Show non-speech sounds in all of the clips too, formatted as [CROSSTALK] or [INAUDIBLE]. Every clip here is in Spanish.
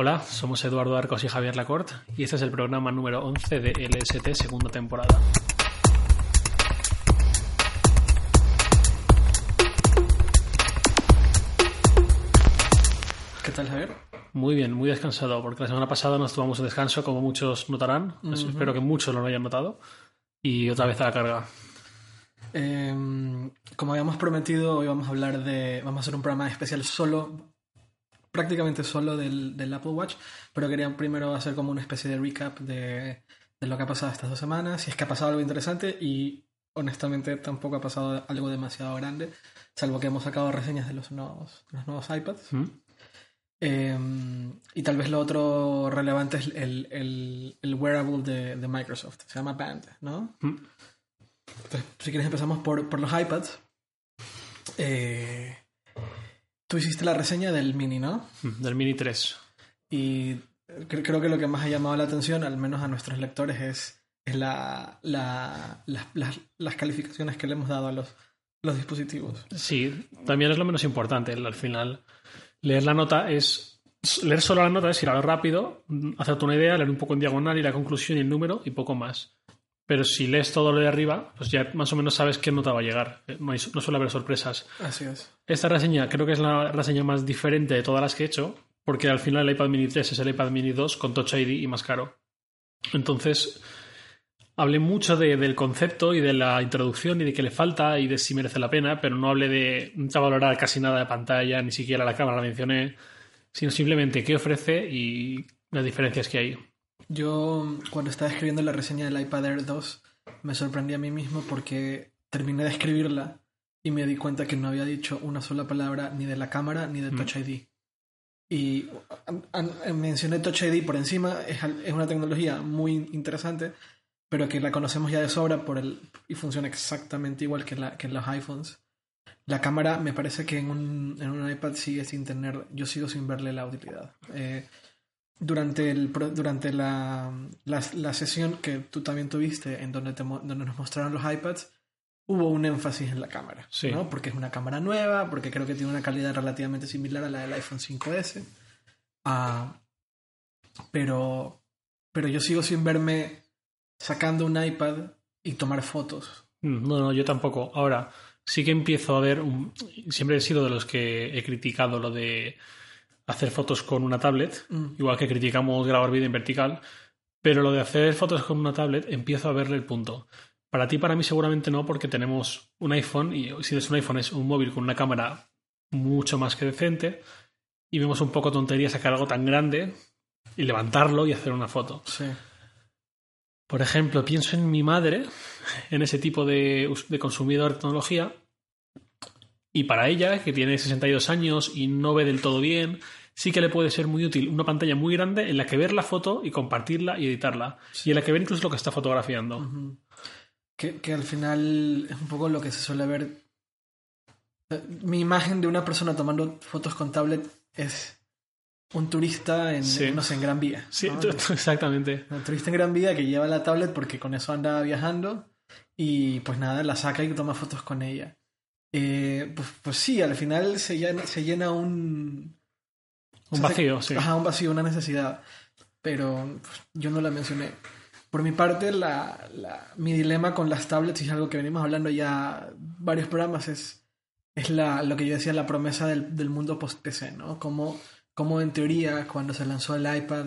Hola, somos Eduardo Arcos y Javier Lacorte y este es el programa número 11 de LST segunda temporada. ¿Qué tal, Javier? Muy bien, muy descansado, porque la semana pasada nos tomamos un descanso, como muchos notarán. Espero que muchos lo hayan notado. Y otra vez a la carga. Em, como habíamos prometido, hoy vamos a hablar de. Vamos a hacer un programa especial solo, prácticamente solo del, del Apple Watch, pero quería primero hacer como una especie de recap de, de lo que ha pasado estas dos semanas, si es que ha pasado algo interesante y honestamente tampoco ha pasado algo demasiado grande, salvo que hemos sacado reseñas de los nuevos, los nuevos iPads. ¿Mm? Eh, y tal vez lo otro relevante es el, el, el wearable de, de, Microsoft. Se llama Band, ¿no? ¿Mm? Entonces, si quieres empezamos por, por los iPads. Eh, tú hiciste la reseña del Mini, ¿no? Del Mini 3. Y cre creo que lo que más ha llamado la atención, al menos a nuestros lectores, es, es la, la, la, las, las calificaciones que le hemos dado a los, los dispositivos. Sí, también es lo menos importante. Al final, leer la nota es. Leer solo la nota es ir a lo rápido, hacerte una idea, leer un poco en diagonal y la conclusión y el número y poco más. Pero si lees todo lo de arriba, pues ya más o menos sabes qué nota va a llegar. No, hay, no suele haber sorpresas. Así es. Esta reseña creo que es la reseña más diferente de todas las que he hecho, porque al final el iPad Mini 3 es el iPad Mini 2 con Touch ID y más caro. Entonces, hablé mucho de, del concepto y de la introducción y de qué le falta y de si merece la pena, pero no hablé de no valorar casi nada de pantalla, ni siquiera la cámara la mencioné, sino simplemente qué ofrece y las diferencias que hay. Yo, cuando estaba escribiendo la reseña del iPad Air 2, me sorprendí a mí mismo porque terminé de escribirla y me di cuenta que no había dicho una sola palabra ni de la cámara ni de Touch ID. Y mencioné Touch ID por encima, es, es una tecnología muy interesante, pero que la conocemos ya de sobra por el, y funciona exactamente igual que, la, que en los iPhones. La cámara me parece que en un, en un iPad sigue sin tener, yo sigo sin verle la utilidad. Eh, durante el, durante la, la, la, sesión que tú también tuviste, en donde, te, donde nos mostraron los iPads, hubo un énfasis en la cámara, sí. ¿no? Porque es una cámara nueva, porque creo que tiene una calidad relativamente similar a la del iPhone 5S. Uh, pero, pero yo sigo sin verme sacando un iPad y tomar fotos. No, no, yo tampoco. Ahora, sí que empiezo a ver, un... siempre he sido de los que he criticado lo de hacer fotos con una tablet, mm. igual que criticamos grabar vídeo en vertical, pero lo de hacer fotos con una tablet empiezo a verle el punto. Para ti, para mí seguramente no, porque tenemos un iPhone y si es un iPhone es un móvil con una cámara mucho más que decente y vemos un poco tontería sacar algo tan grande y levantarlo y hacer una foto. Sí. Por ejemplo, pienso en mi madre, en ese tipo de, de, consumidor de tecnología, y para ella, que tiene 62 años y no ve del todo bien, sí que le puede ser muy útil una pantalla muy grande en la que ver la foto y compartirla y editarla, sí. y en la que ver incluso lo que está fotografiando. Uh -huh. que, que al final es un poco lo que se suele ver. Mi imagen de una persona tomando fotos con tablet es un turista en, sí. no sé, en Gran Vía. Sí, ¿no? [LAUGHS] exactamente. Un turista en Gran Vía que lleva la tablet porque con eso anda viajando y pues nada, la saca y toma fotos con ella. Eh, pues, pues, sí, al final se llena, se llena un... Un vacío, sí. Ajá, un vacío, una necesidad. Pero pues, yo no la mencioné. Por mi parte, la, la, mi dilema con las tablets, y es algo que venimos hablando ya varios programas, es, es la, lo que yo decía, la promesa del, del mundo post-PC, ¿no? Como como en teoría cuando se lanzó el iPad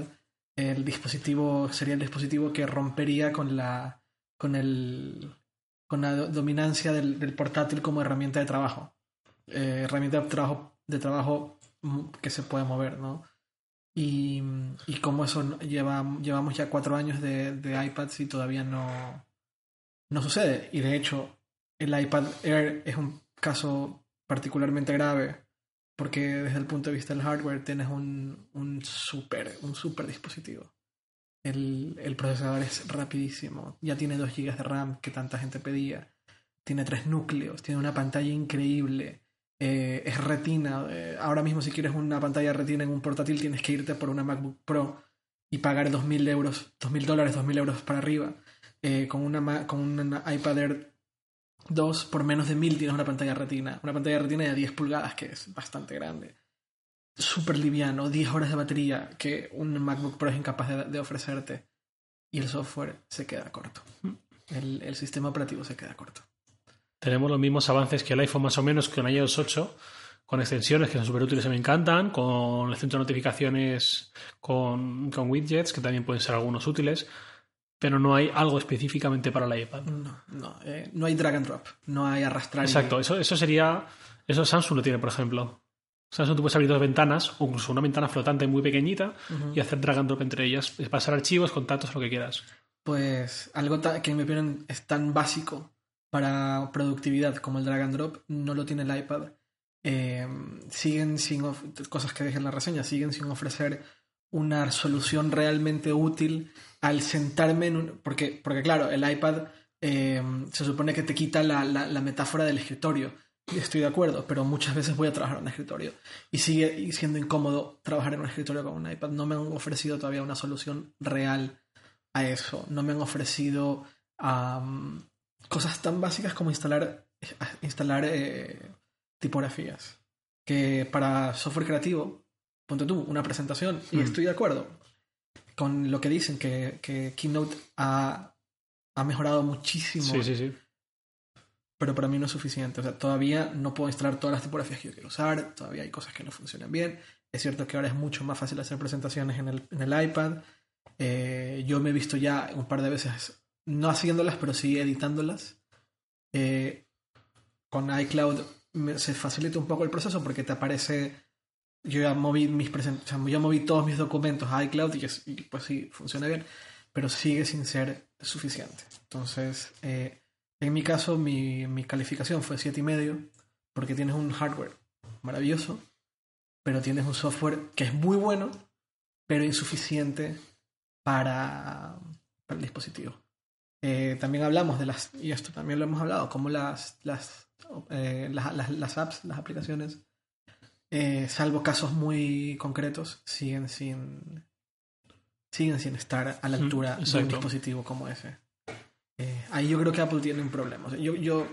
el dispositivo sería el dispositivo que rompería con la con el con la dominancia del, del portátil como herramienta de trabajo eh, herramienta de trabajo de trabajo que se puede mover no y, y como eso lleva llevamos ya cuatro años de, de iPads y todavía no no sucede. Y de hecho el iPad Air es un caso particularmente grave porque desde el punto de vista del hardware tienes un, un super, un super dispositivo. El, el, procesador es rapidísimo, ya tiene 2 GB de RAM que tanta gente pedía, tiene tres núcleos, tiene una pantalla increíble, eh, es retina. Eh, ahora mismo si quieres una pantalla retina en un portátil tienes que irte por una MacBook Pro y pagar 2.000 euros, 2.000 dólares, 2.000 euros para arriba. Eh, con, una, con una iPad Air 2 por menos de 1000 tienes una pantalla retina. Una pantalla retina de 10 pulgadas que es bastante grande. súper liviano, 10 horas de batería, que un MacBook Pro es incapaz de, de ofrecerte. Y el software se queda corto. El, el, sistema operativo se queda corto. Tenemos los mismos avances que el iPhone más o menos con iOS 8, con extensiones que son súper útiles y me encantan, con el centro de notificaciones con, con widgets, que también pueden ser algunos útiles, pero no hay algo específicamente para el iPad. No, no, eh, no hay drag and drop, no hay arrastrar. Exacto, eso, eso sería. Eso Samsung lo tiene, por ejemplo. Samsung tú puedes abrir dos ventanas, o incluso una ventana flotante muy pequeñita, y hacer drag and drop entre ellas, pasar archivos, contactos, lo que quieras. Pues algo que en mi opinión es tan básico para productividad como el drag and drop, no lo tiene el iPad. Eh, siguen sin cosas que dije en la reseña, siguen sin ofrecer una solución realmente útil al sentarme en un... Porque, porque claro, el iPad eh, se supone que te quita la, la, metáfora del escritorio. Estoy de acuerdo, pero muchas veces voy a trabajar en un escritorio. Y sigue siendo incómodo trabajar en un escritorio con un iPad. No me han ofrecido todavía una solución real a eso. No me han ofrecido cosas tan básicas como instalar, instalar eh, tipografías. Que para software creativo, ponte tú, una presentación, y hmm. estoy de acuerdo con lo que dicen, que, que Keynote ha, ha, mejorado muchísimo. Sí, sí, sí. Pero para mí no es suficiente. O sea, todavía no puedo instalar todas las tipografías que yo quiero usar, todavía hay cosas que no funcionan bien. Es cierto que ahora es mucho más fácil hacer presentaciones en el, en el iPad. Eh, yo me he visto ya un par de veces, no haciéndolas, pero sí editándolas. Eh, con iCloud se facilita un poco el proceso porque te aparece. Yo ya moví mis presentaciones, moví todos mis documentos a iCloud y, pues sí, funciona bien, pero sigue sin ser suficiente. Entonces, eh, en mi caso, mi, calificación fue y medio porque tienes un hardware maravilloso, pero tienes un software que es muy bueno, pero insuficiente para el dispositivo. Eh, también hablamos de las, y esto también lo hemos hablado, como las, las eh, las, las, apps, las aplicaciones, eh, salvo casos muy concretos, siguen sin, siguen sin estar a la altura de un dispositivo como ese. Ahí yo creo que Apple tiene un problema. yo, yo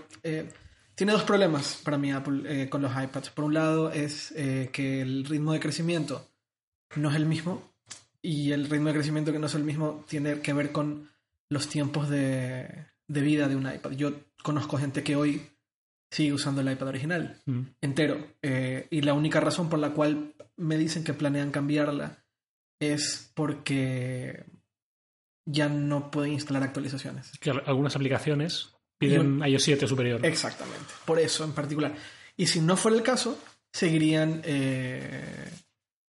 tiene dos problemas para mí Apple con los iPads. Por un lado es que el ritmo de crecimiento no es el mismo y el ritmo de crecimiento que no es el mismo tiene que ver con los tiempos de, de vida de un iPad. Yo conozco gente que hoy sigue usando el iPad original mm. entero. Eh, y la única razón por la cual me dicen que planean cambiarla es porque ya no pueden instalar actualizaciones. Que algunas aplicaciones piden iOS 7 superior. Exactamente, por eso en particular. Y si no fuera el caso, seguirían, eh,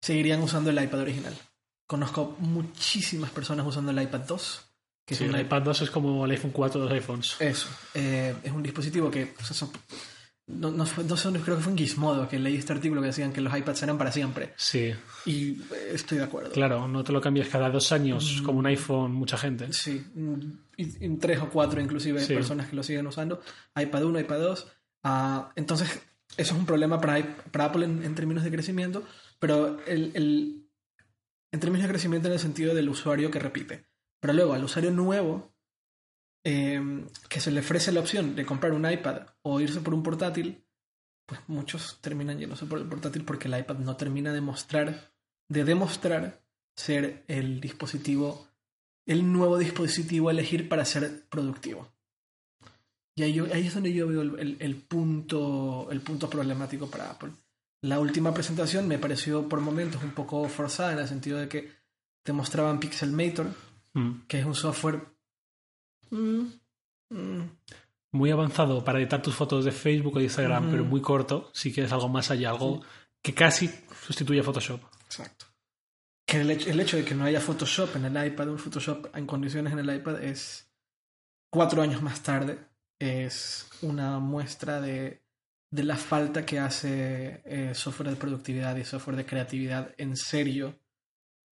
seguirían usando el iPad original. Conozco muchísimas personas usando el iPad 2 sí, el iPad 2 es como el iPhone 4 de los iPhones. Eso. Eh, es un dispositivo que. no, no, creo que fue en Gizmodo que leí este artículo que decían que los iPads eran para siempre. Sí. Y eh, estoy de acuerdo. Claro, no te lo cambias cada dos años mm. como un iPhone, mucha gente. Sí. en tres o cuatro, inclusive, personas que lo siguen usando. iPad 1, iPad 2. Ah, entonces, eso es un problema para, para Apple en, términos de crecimiento, pero el, el, en términos de crecimiento en el sentido del usuario que repite. Pero luego al usuario nuevo, em, que se le ofrece la opción de comprar un iPad o irse por un portátil, pues muchos terminan yéndose por el portátil porque el iPad no termina de mostrar, de demostrar ser el dispositivo, el nuevo dispositivo a elegir para ser productivo. Y ahí, ahí es donde yo veo el, el, punto, el punto problemático para Apple. La última presentación me pareció por momentos un poco forzada en el sentido de que te mostraban Pixelmator, Mm. que es un software mm, mm. muy avanzado para editar tus fotos de Facebook o Instagram, pero muy corto si quieres algo más allá, algo que casi sustituye a Photoshop. Exacto. Que el, el, hecho de que no haya Photoshop en el iPad, un Photoshop en condiciones en el iPad, es cuatro años más tarde, es una muestra de, de la falta que hace eh, software de productividad y software de creatividad en serio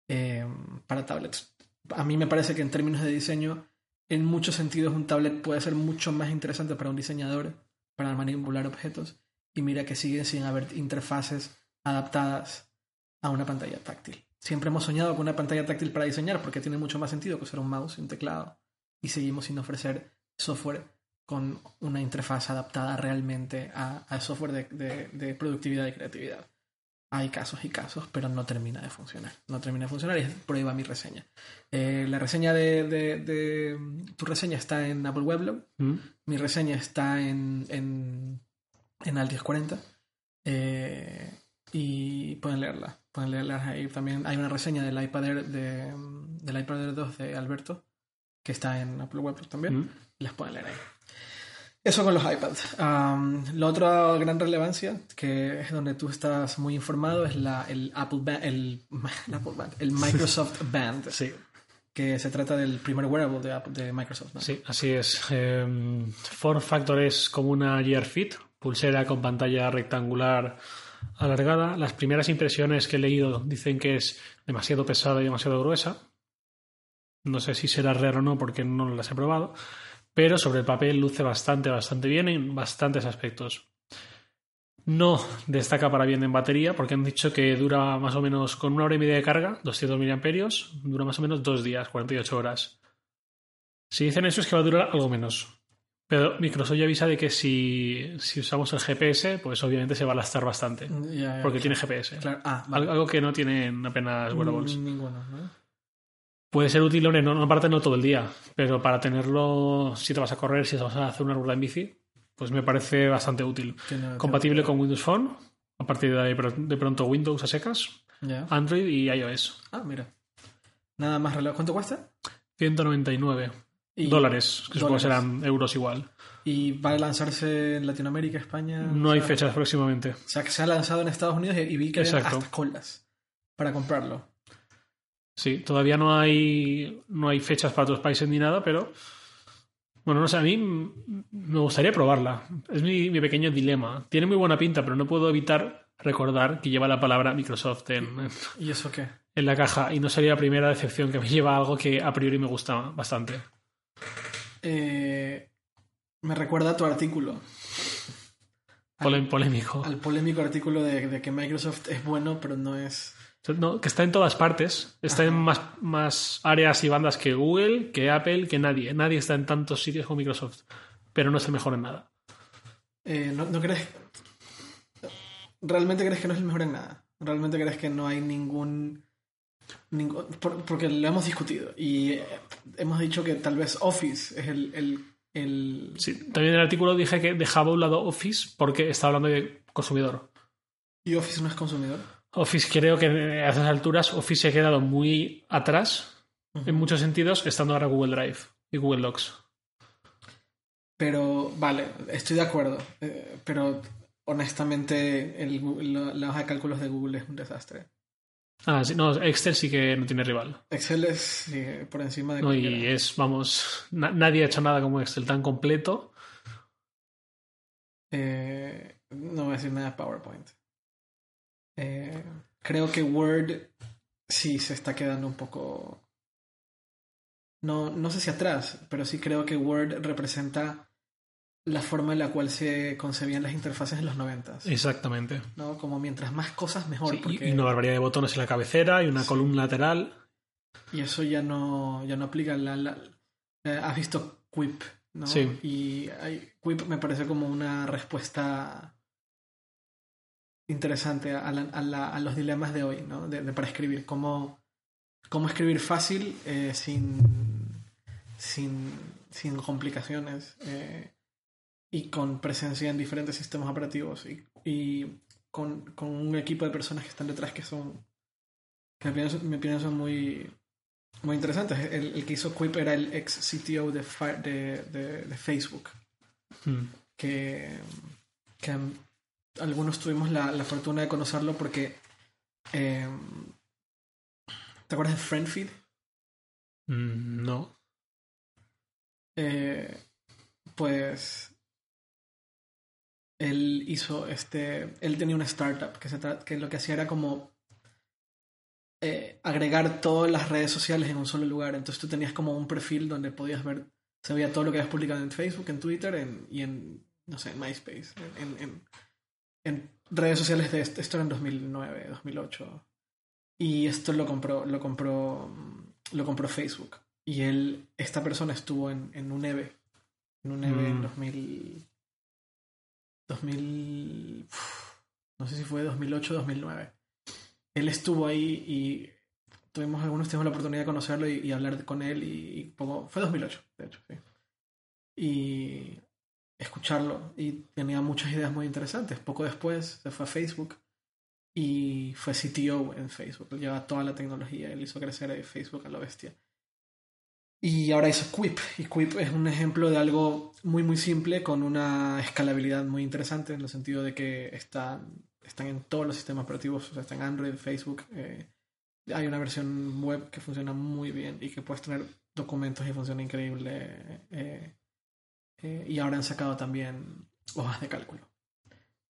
eh, para tablets a mí me parece que en términos de diseño, en muchos sentidos un tablet puede ser mucho más interesante para un diseñador, para manipular objetos, y mira que sigue sin haber interfaces adaptadas a una pantalla táctil. Siempre hemos soñado con una pantalla táctil para diseñar porque tiene mucho más sentido que usar un mouse y un teclado, y seguimos sin ofrecer software con una interfaz adaptada realmente a, software de productividad y creatividad. Hay casos y casos, pero no termina de funcionar. No termina de funcionar y por ahí va mi reseña. Eh, la reseña de, de, Tu reseña está en Apple Weblog. Mm. Mi reseña está en, en, en Altius 40. Eh, y pueden leerla. Pueden leerla ahí. También hay una reseña del iPad Air, de, del iPad Air 2 de Alberto, que está en Apple Weblog también. Mm. Las pueden leer ahí. Eso con los iPads. la otra gran relevancia, que es donde tú estás muy informado, es la, el Apple [LAUGHS] Band, el, el Microsoft [LAUGHS] Band. Sí. Que se trata del primer wearable de, de Microsoft. Sí, así es. Eh, Form Factor es como una Gear Fit, pulsera con pantalla rectangular alargada. Las primeras impresiones que he leído dicen que es demasiado pesada y demasiado gruesa. No sé si será raro o no porque no las he probado pero sobre el papel luce bastante, bastante bien en bastantes aspectos. No destaca para bien en batería, porque han dicho que dura más o menos con una hora y media de carga, 200 mAh, dura más o menos dos días, 48 horas. Si dicen eso es que va a durar algo menos. Pero Microsoft ya avisa de que si, usamos el GPS, pues obviamente se va a lastar bastante. porque tiene GPS. Ah, algo que no tienen apenas wearables. Ninguno, ¿no? Puede ser útil, no, no, aparte no todo el día, pero para tenerlo, si te vas a correr, si te vas a hacer una ruta en bici, pues me parece bastante útil. Compatible con Windows Phone, a partir de, de pronto Windows a secas, Android y iOS. Ah, mira. Nada más reloj. ¿Cuánto cuesta? 199 dólares, que supongo serán euros igual. ¿Y va a lanzarse en Latinoamérica, España? No hay fechas próximamente. O sea, que se ha lanzado en Estados Unidos y vi que hasta colas para comprarlo. Sí, todavía no hay, no hay fechas para otros países ni nada, pero bueno, no sé, a mí me gustaría probarla. Es mi, pequeño dilema. Tiene muy buena pinta, pero no puedo evitar recordar que lleva la palabra Microsoft en, ¿Y eso qué? [LAUGHS] en la caja y no sería la primera decepción que me lleva algo que a priori me gusta bastante. Eh, me recuerda a tu artículo. polémico. Al polémico artículo de que Microsoft es bueno, pero no es que está en todas partes. Está en más, más áreas y bandas que Google, que Apple, que nadie. Nadie está en tantos sitios como Microsoft. Pero no es el mejor en nada. Eh, ¿no, crees? ¿Realmente crees que no es el mejor en nada? ¿Realmente crees que no hay ningún... porque lo hemos discutido y eh, hemos dicho que tal vez Office es el, el, Sí, también en el artículo dije que dejaba a un lado Office porque estaba hablando de consumidor. ¿Y Office no es consumidor? Office creo que a esas alturas Office se ha quedado muy atrás en muchos sentidos, estando ahora Google Drive y Google Docs. Pero, vale, estoy de acuerdo. Eh, pero honestamente, el, la, hoja de cálculos de Google es un desastre. Ah, sí, no, Excel sí que no tiene rival. Excel es por encima de. No, y es, vamos, nadie ha hecho nada como Excel tan completo. Eh, no voy a decir nada de PowerPoint. Eh, creo que Word sí se está quedando un poco. No, no sé si atrás, pero sí creo que Word representa la forma en la cual se concebían las interfaces en los 90. Exactamente. ¿no? Como mientras más cosas, mejor. Y una barbaridad de botones en la cabecera y una columna lateral. Y eso ya no, ya no aplica. La, eh, has visto Quip, ¿no? Sí. Y Quip me parece como una respuesta interesante a, a, los dilemas de hoy, ¿no? De, para escribir. Cómo, cómo escribir fácil eh, sin, sin, sin, complicaciones eh, y con presencia en diferentes sistemas operativos y, y con, con, un equipo de personas que están detrás que son, que me pienso, son muy, muy interesantes. El, el, que hizo Quip era el ex CTO de, de, de, Facebook. Hmm. Que, que algunos tuvimos la, fortuna de conocerlo porque... Eh, ¿Te acuerdas de Friendfeed? Mm, no. Eh, pues él hizo este, él tenía una startup que, se que lo que hacía era como eh, agregar todas las redes sociales en un solo lugar. Entonces tú tenías como un perfil donde podías ver, se veía todo lo que habías publicado en Facebook, en Twitter y en, no sé, en MySpace, en, en redes sociales de esto, esto era en 2009, 2008. Y esto lo compró, lo compró, lo compró Facebook. Y él, esta persona estuvo en, en un EVE. En un EVE en 2000. Mm. 2000. no sé si fue 2008 o 2009. él estuvo ahí y tuvimos algunos tuvimos la oportunidad de conocerlo y, hablar con él y, poco, fue 2008, de hecho, sí. Y escucharlo y tenía muchas ideas muy interesantes. Poco después se fue a Facebook y fue CTO en Facebook. Él lleva toda la tecnología, él hizo crecer Facebook a la bestia. Y ahora hizo Quip. Y Quip es un ejemplo de algo muy, muy simple con una escalabilidad muy interesante en el sentido de que están, están en todos los sistemas operativos, o sea, está en Android, Facebook. Eh, hay una versión web que funciona muy bien y que puedes tener documentos y funciona increíble. Eh, eh, y ahora han sacado también hojas de cálculo.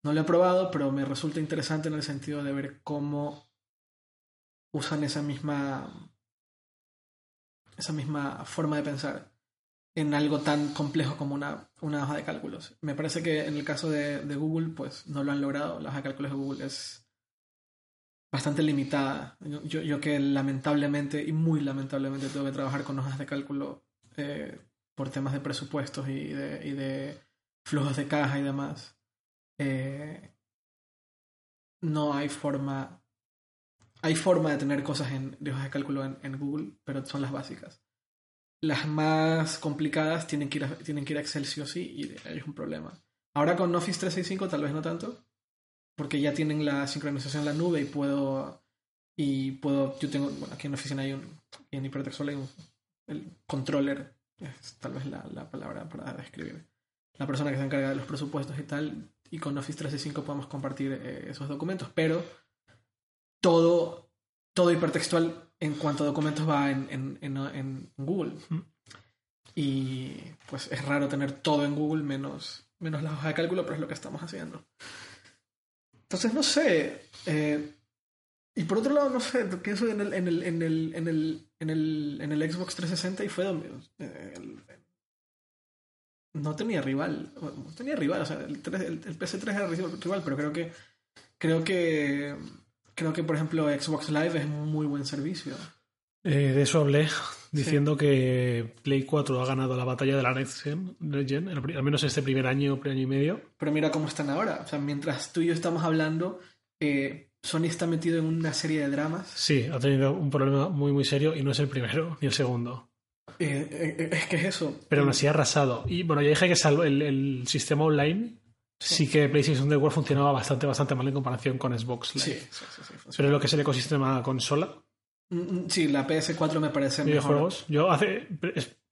No lo he probado, pero me resulta interesante en el sentido de ver cómo usan esa misma esa misma forma de pensar en algo tan complejo como una, una hoja de cálculos. Me parece que en el caso de, Google, pues no lo han logrado. La hoja de cálculos de Google es bastante limitada. Yo, yo que lamentablemente, y muy lamentablemente, tengo que trabajar con hojas de cálculo eh, por temas de presupuestos y de, y de, flujos de caja y demás. Eh, no hay forma hay forma de tener cosas en, de hojas de cálculo en, Google, pero son las básicas. Las más complicadas tienen que ir a, tienen que ir a Excel sí o sí y es un problema. Ahora con Office 365 tal vez no tanto, porque ya tienen la sincronización en la nube y puedo y puedo yo tengo bueno, aquí en la oficina hay un en Hypertext hay un el controller es tal vez la, la, palabra para describir la persona que se encarga de los presupuestos y tal y con Office 365 podemos compartir eh, esos documentos pero todo, todo hipertextual en cuanto a documentos va en, en, Google. Y pues es raro tener todo en Google menos, menos la hoja de cálculo, pero es lo que estamos haciendo. Entonces, no sé. Eh, y por otro lado, no sé, pienso en el, en el, en el, en el, en el, en el Xbox 360 y fue donde... Eh, no tenía rival. No tenía rival, o sea, el, el, el PS3 era rival, pero creo que... Creo que creo que, por ejemplo, Xbox Live es un muy buen servicio. Eh, de eso hablé, diciendo que Play 4 ha ganado la batalla de la Next Gen, al menos este primer año, primer año y medio. Pero mira cómo están ahora. O sea, mientras tú y yo estamos hablando, eh, Sony está metido en una serie de dramas. Sí, ha tenido un problema muy, muy serio y no es el primero [LAUGHS] ni el segundo. Eh, es que es eso. Pero aún así ha arrasado. Y bueno, ya dije que salvo el, el sistema online sí que PlayStation Network funcionaba bastante, bastante mal en comparación con Xbox Sí, sí, sí, Pero lo que es el ecosistema consola. Mm, mm, sí, la PS4 me parece videojuegos. Yo hace,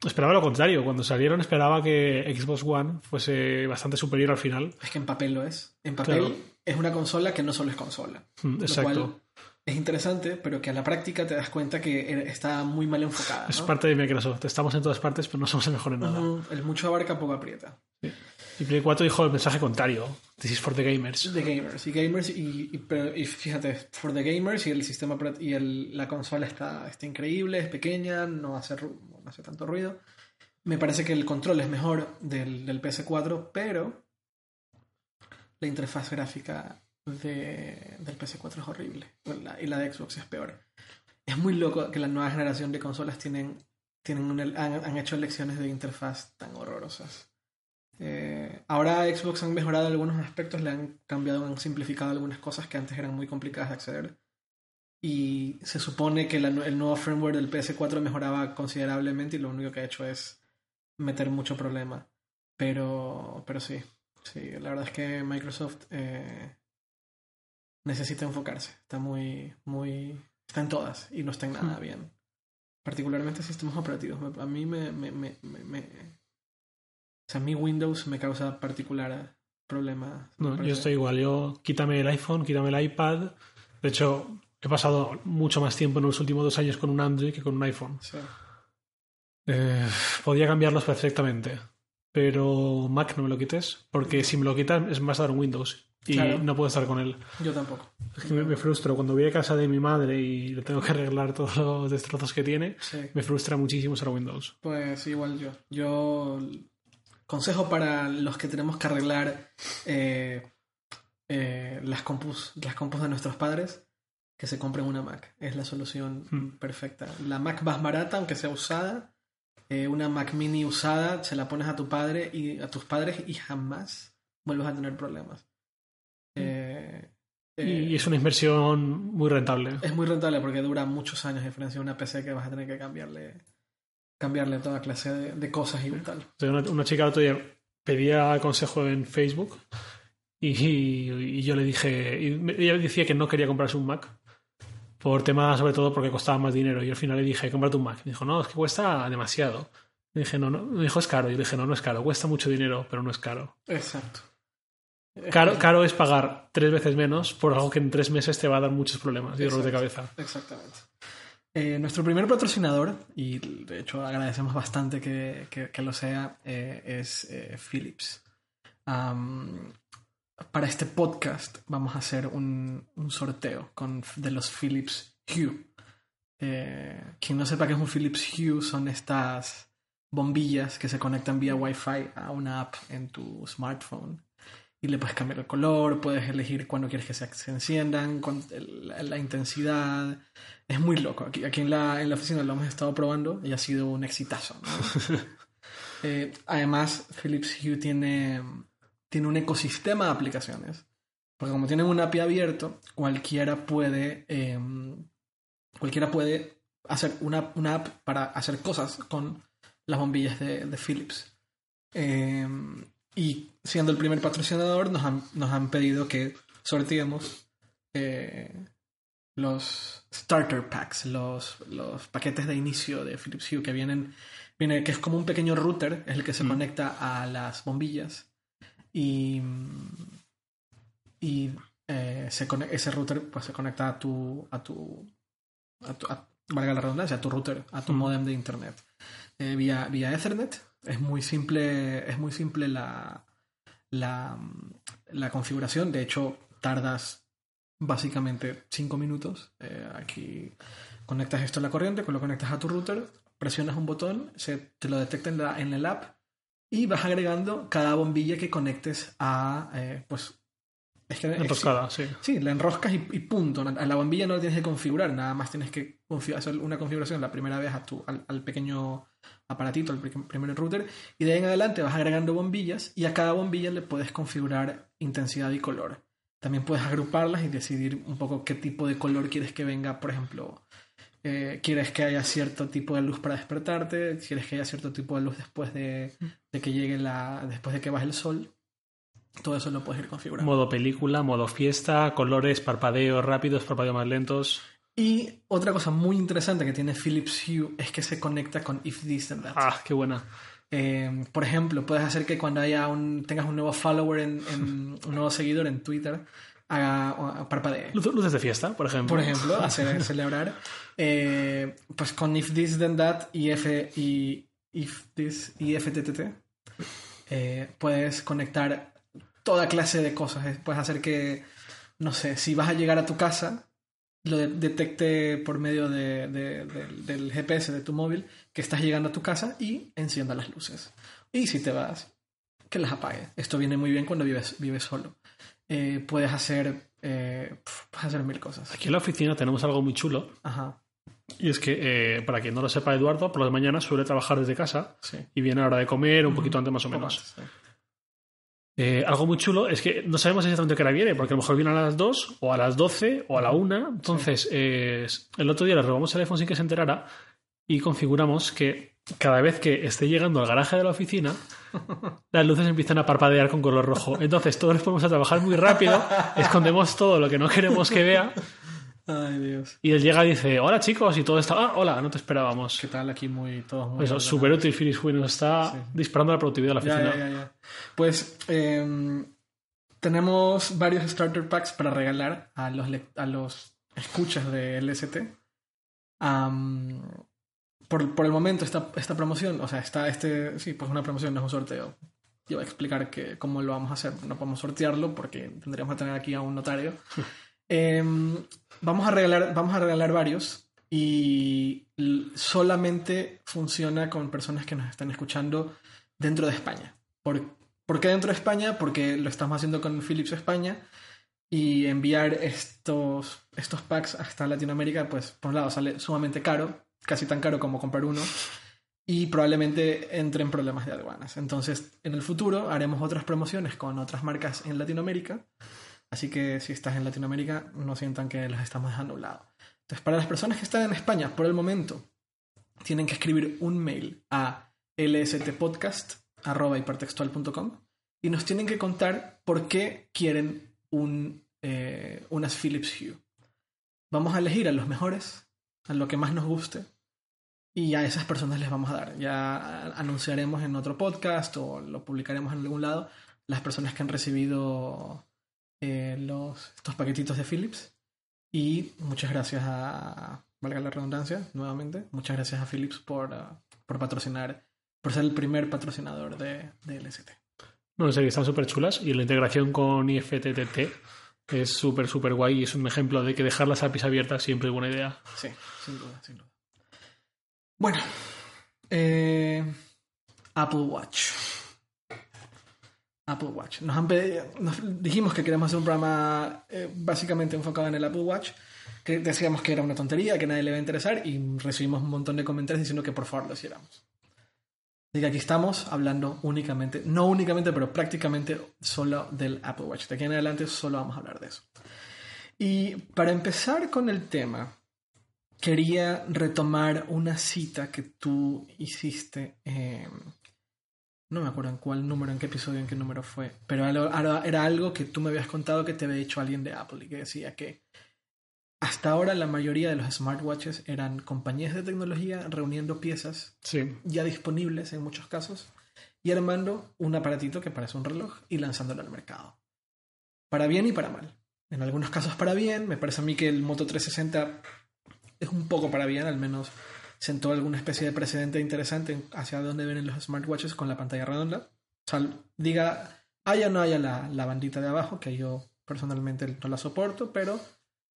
esperaba lo contrario. Cuando salieron esperaba que Xbox One fuese bastante superior al final. Es que en papel lo es. En papel es una consola que no solo es consola. Mm, exacto. es interesante, pero que a la práctica te das cuenta que está muy mal enfocada. Es parte de Microsoft. Estamos en todas partes, pero no somos el mejor en nada. el mucho abarca, poco aprieta. Sí. Y Play 4 dijo el mensaje contrario. This is for the gamers. The gamers. Y gamers y, y, fíjate, for the gamers y el sistema y el, la consola está, está increíble, es pequeña, no hace, no hace tanto ruido. Me parece que el control es mejor del, del PS4, pero la interfaz gráfica de, del PS4 es horrible. y la de Xbox es peor. Es muy loco que la nueva generación de consolas tienen, tienen han, hecho elecciones de interfaz tan horrorosas. Eh, ahora Xbox han mejorado algunos aspectos, le han cambiado, han simplificado algunas cosas que antes eran muy complicadas de acceder. Y se supone que el nuevo firmware del PS4 mejoraba considerablemente y lo único que ha hecho es meter mucho problema. Pero, pero sí, sí, la verdad es que Microsoft eh, necesita enfocarse. Está muy, muy, está en todas y no está en nada hmm. bien. Particularmente sistemas operativos. A mí me, me, me, me o sea, mi Windows me causa particular problema. No, yo estoy igual. Yo quítame el iPhone, quítame el iPad. De hecho, he pasado mucho más tiempo en los últimos dos años con un Android que con un iPhone. Eh, podía cambiarlos perfectamente. Pero Mac no me lo quites, porque si me lo quitan es más dar un Windows y no puedo estar con él. Yo tampoco. Es que me, frustro. Cuando voy a casa de mi madre y le tengo que arreglar todos los destrozos que tiene, me frustra muchísimo usar Windows. Pues igual yo. Yo Consejo para los que tenemos que arreglar eh, eh, las, compus, las compus de nuestros padres, que se compren una Mac. Es la solución hmm. perfecta. La Mac más barata, aunque sea usada, eh, una Mac mini usada, se la pones a tu padre y a tus padres y jamás vuelves a tener problemas. Hmm. Eh, y es una inversión muy rentable. es muy rentable porque dura muchos años, a diferencia de una PC que vas a tener que cambiarle cambiarle toda clase de, de cosas y tal. Una, una chica el otro día pedía consejo en Facebook y, y yo le dije, y ella decía que no quería comprarse un Mac por tema sobre todo porque costaba más dinero y al final le dije, cómprate un Mac. Me dijo, no, es que cuesta demasiado. Le dije, no, no, me dijo, es caro. Yo le dije, no, no es caro, cuesta mucho dinero, pero no es caro. Exacto. Caro, caro es pagar tres veces menos por algo que en tres meses te va a dar muchos problemas y dolores de cabeza. Exactamente. Eh, nuestro primer patrocinador, y de hecho agradecemos bastante que, que- que lo sea, eh, es eh, Philips. Para este podcast vamos a hacer un, un sorteo con, de los Philips Hue. Eh, quien no sepa qué es un Philips Hue son estas bombillas que se conectan vía Wi-Fi a una app en tu smartphone y le puedes cambiar el color, puedes elegir cuándo quieres que se, se enciendan, cuán- la, la intensidad. Es muy loco. Aquí, aquí en, la, en la oficina lo hemos estado probando y ha sido un exitazo. ¿no? [LAUGHS] Eh, además, Philips Hue tiene, tiene un ecosistema de aplicaciones. Porque como tienen un API abierto, cualquiera puede, eh, cualquiera puede hacer una, una app para hacer cosas con las bombillas de, de Philips. Eh, y siendo el primer patrocinador, nos han, nos han pedido que sorteemos eh, los starter packs, los, los paquetes de inicio de Philips Hue que vienen, viene, que es como un pequeño router, es el que se Mm. conecta a las bombillas. Y, y eh, se ese router pues, se conecta a tu, a tu, a tu- a- valga la redundancia, a tu router, a tu Mm. modem de internet eh, vía, vía Ethernet. Es muy simple, es muy simple la, la, la configuración. De hecho, tardas básicamente 5 minutos. Eh, aquí conectas esto a la corriente, lo conectas a tu router, presionas un botón, se te lo detecta en, la, en el app y vas agregando cada bombilla que conectes a, eh, pues, es que Enroscada, sí. Sí, la enroscas y, y punto. A la bombilla no la tienes que configurar, nada más tienes que hacer una configuración la primera vez a tu, al, al pequeño aparatito, al pri- primer router, y de ahí en adelante vas agregando bombillas y a cada bombilla le puedes configurar intensidad y color. También puedes agruparlas y decidir un poco qué tipo de color quieres que venga, por ejemplo. Eh, quieres que haya cierto tipo de luz para despertarte, quieres que haya cierto tipo de luz después de, de que llegue la. después de que baje el sol. Todo eso lo puedes ir configurando. Modo película, modo fiesta, colores, parpadeos rápidos, parpadeos más lentos. Y otra cosa muy interesante que tiene Philips Hue es que se conecta con If This Then That. Ah, qué buena. Eh, por ejemplo, puedes hacer que cuando haya un, tengas un nuevo follower, en, en- un nuevo seguidor en Twitter, haga o- parpadee. Luz- Luces de fiesta, por ejemplo. Por ejemplo, [LAUGHS] hacer celebrar. eh, pues con If This Then That y, F, y If This y FTTT eh, puedes conectar toda clase de cosas. Puedes hacer que, no sé, si vas a llegar a tu casa, lo de- detecte por medio de- de- del- del GPS de tu móvil que estás llegando a tu casa y encienda las luces. Y si te vas, que las apague. Esto viene muy bien cuando vives, vives solo. Eh, puedes hacer eh, puedes hacer mil cosas. Aquí en la oficina tenemos algo muy chulo. Ajá, Y es que, eh, para quien no lo sepa, Eduardo, por las mañanas suele trabajar desde casa sí. y viene a la hora de comer, un poquito antes más o menos. antes, sí. Algo muy chulo es que no sabemos exactamente qué hora viene, porque a lo mejor viene a las 2 o a las 12 o a la 1. Entonces, el otro día le robamos el iPhone sin que se enterara y configuramos que cada vez que esté llegando al garaje de la oficina, las luces empiezan a parpadear con color rojo. Entonces, todos nos ponemos a trabajar muy rápido, escondemos todo lo que no queremos que vea Ay, Dios. y él llega y dice, hola chicos, y todo está, ah, hola, no te esperábamos. ¿Qué tal aquí muy todos muy Eso, ordenados? súper útil, Philips Hue nos está Sí. disparando la productividad de la oficina. ya, ya, ya. Pues em, tenemos varios starter packs para regalar a los, a los escuchas de LST. Am, por, por el momento, esta, esta promoción, o sea, está este, sí, pues una promoción, no es un sorteo. Yo voy a explicar que, cómo lo vamos a hacer. No podemos sortearlo porque tendríamos que tener aquí a un notario. [LAUGHS] Em, vamos, a regalar, vamos a regalar varios y solamente funciona con personas que nos están escuchando dentro de España. ¿Por, ¿por qué dentro de España? Porque lo estamos haciendo con Philips España y enviar estos, estos packs hasta Latinoamérica, pues por un lado sale sumamente caro, casi tan caro como comprar uno, y probablemente entre en problemas de aduanas. Entonces, en el futuro haremos otras promociones con otras marcas en Latinoamérica. Así que si estás en Latinoamérica, no sientan que los estamos dejando a un lado. Entonces, para las personas que están en España, por el momento, tienen que escribir un mail a lstpodcast.com y nos tienen que contar por qué quieren un, eh, unas Philips Hue. Vamos a elegir a los mejores, a lo que más nos guste, y a esas personas les vamos a dar. Ya anunciaremos en otro podcast o lo publicaremos en algún lado las personas que han recibido eh, los, estos paquetitos de Philips. Y muchas gracias a, valga la redundancia, nuevamente, muchas gracias a Philips por, uh, por patrocinar, por ser el primer patrocinador de, de LST. No, en serio, están súper chulas y la integración con IFTTT es súper, súper guay y es un ejemplo de que dejar las APIs abiertas siempre es buena idea. Sí, sin duda, sin duda. Bueno, eh, Apple Watch. Apple Watch. Nos, han pedido, dijimos que queremos hacer un programa eh, básicamente enfocado en el Apple Watch, que decíamos que era una tontería, que nadie le iba a interesar, y recibimos un montón de comentarios diciendo que por favor lo hiciéramos. Así que aquí estamos hablando únicamente, no únicamente, pero prácticamente solo del Apple Watch. De aquí en adelante solo vamos a hablar de eso. Y para empezar con el tema, quería retomar una cita que tú hiciste. Eh, no me acuerdo en cuál número, en qué episodio, en qué número fue, pero era algo que tú me habías contado que te había dicho alguien de Apple y que decía que hasta ahora la mayoría de los smartwatches eran compañías de tecnología reuniendo piezas Sí. ya disponibles en muchos casos y armando un aparatito que parece un reloj y lanzándolo al mercado. Para bien y para mal. En algunos casos para bien, me parece a mí que el Moto 360 es un poco para bien, al menos sentó alguna especie de precedente interesante hacia dónde vienen los smartwatches con la pantalla redonda. O sea, diga, haya o no haya la, la bandita de abajo, que yo personalmente no la soporto, pero,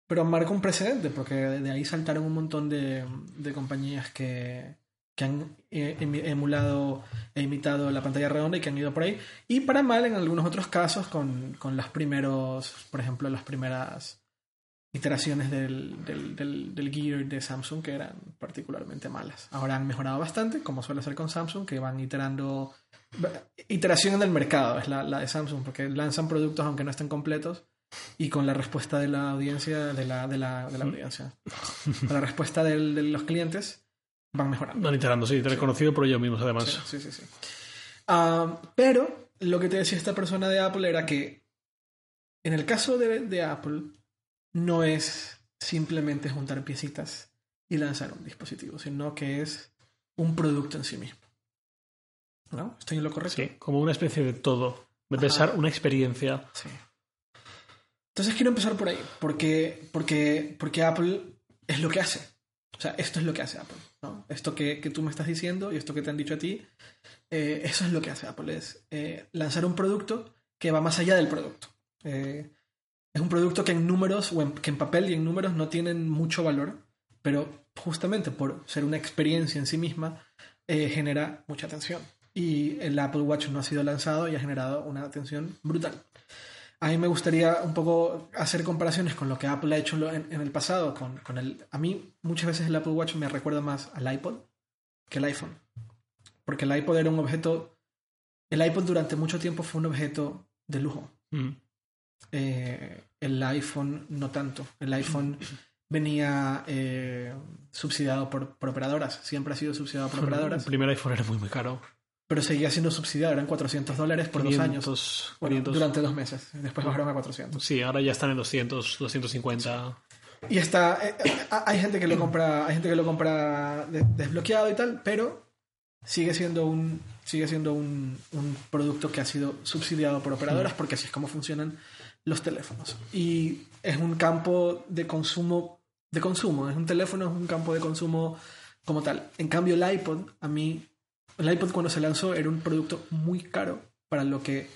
pero marca un precedente, porque de ahí saltaron un montón de, de compañías que, que han eh, emulado e imitado la pantalla redonda y que han ido por ahí. Y para mal en algunos otros casos con, con los primeros, por ejemplo, las primeras iteraciones del, del, del, del Gear de Samsung que eran particularmente malas. Ahora han mejorado bastante, como suele ser con Samsung, que van iterando... Iteración en el mercado es la, la de Samsung, porque lanzan productos aunque no estén completos y con la respuesta de la audiencia, de la, de la, de la audiencia, con la respuesta del- de los clientes, van mejorando. Van iterando, sí, reconocido por ellos mismos además. Sí, sí, sí. sí. Ah, pero lo que te decía esta persona de Apple era que en el caso de, de Apple no es simplemente juntar piecitas y lanzar un dispositivo, sino que es un producto en sí mismo. ¿No? ¿Estoy en lo correcto? Sí, como una especie de todo. De pensar una experiencia. Sí. Entonces quiero empezar por ahí, porque, porque, porque Apple es lo que hace. O sea, esto es lo que hace Apple. ¿no? Esto que, que tú me estás diciendo y esto que te han dicho a ti, eh, eso es lo que hace Apple, es eh, lanzar un producto que va más allá del producto. Eh, es un producto que en números, o en, que en papel y en números no tienen mucho valor, pero justamente por ser una experiencia en sí misma, eh, genera mucha atención. Y el Apple Watch no ha sido lanzado y ha generado una atención brutal. A mí me gustaría un poco hacer comparaciones con lo que Apple ha hecho en, el pasado. Con, con el, a mí muchas veces el Apple Watch me recuerda más al iPod que el iPhone. Porque el iPod era un objeto... El iPod durante mucho tiempo fue un objeto de lujo. Mm. Eh, el iPhone no tanto. El iPhone venía eh, subsidiado por, por operadoras. Siempre ha sido subsidiado por El operadoras. primer iPhone era muy, muy caro. Pero seguía siendo subsidiado. Eran 400 dólares por dos años. 500, Bueno, 500. durante dos meses. Después bajaron a 400. Sí, ahora ya están en 200, 250. Y está, eh, hay gente que lo compra, hay gente que lo compra de- desbloqueado y tal, pero sigue siendo un, sigue siendo un, un producto que ha sido subsidiado por operadoras porque así es como funcionan los teléfonos. Y es un campo de consumo, de consumo, es un teléfono, es un campo de consumo como tal. En cambio el iPod, a mí, el iPod cuando se lanzó era un producto muy caro para lo que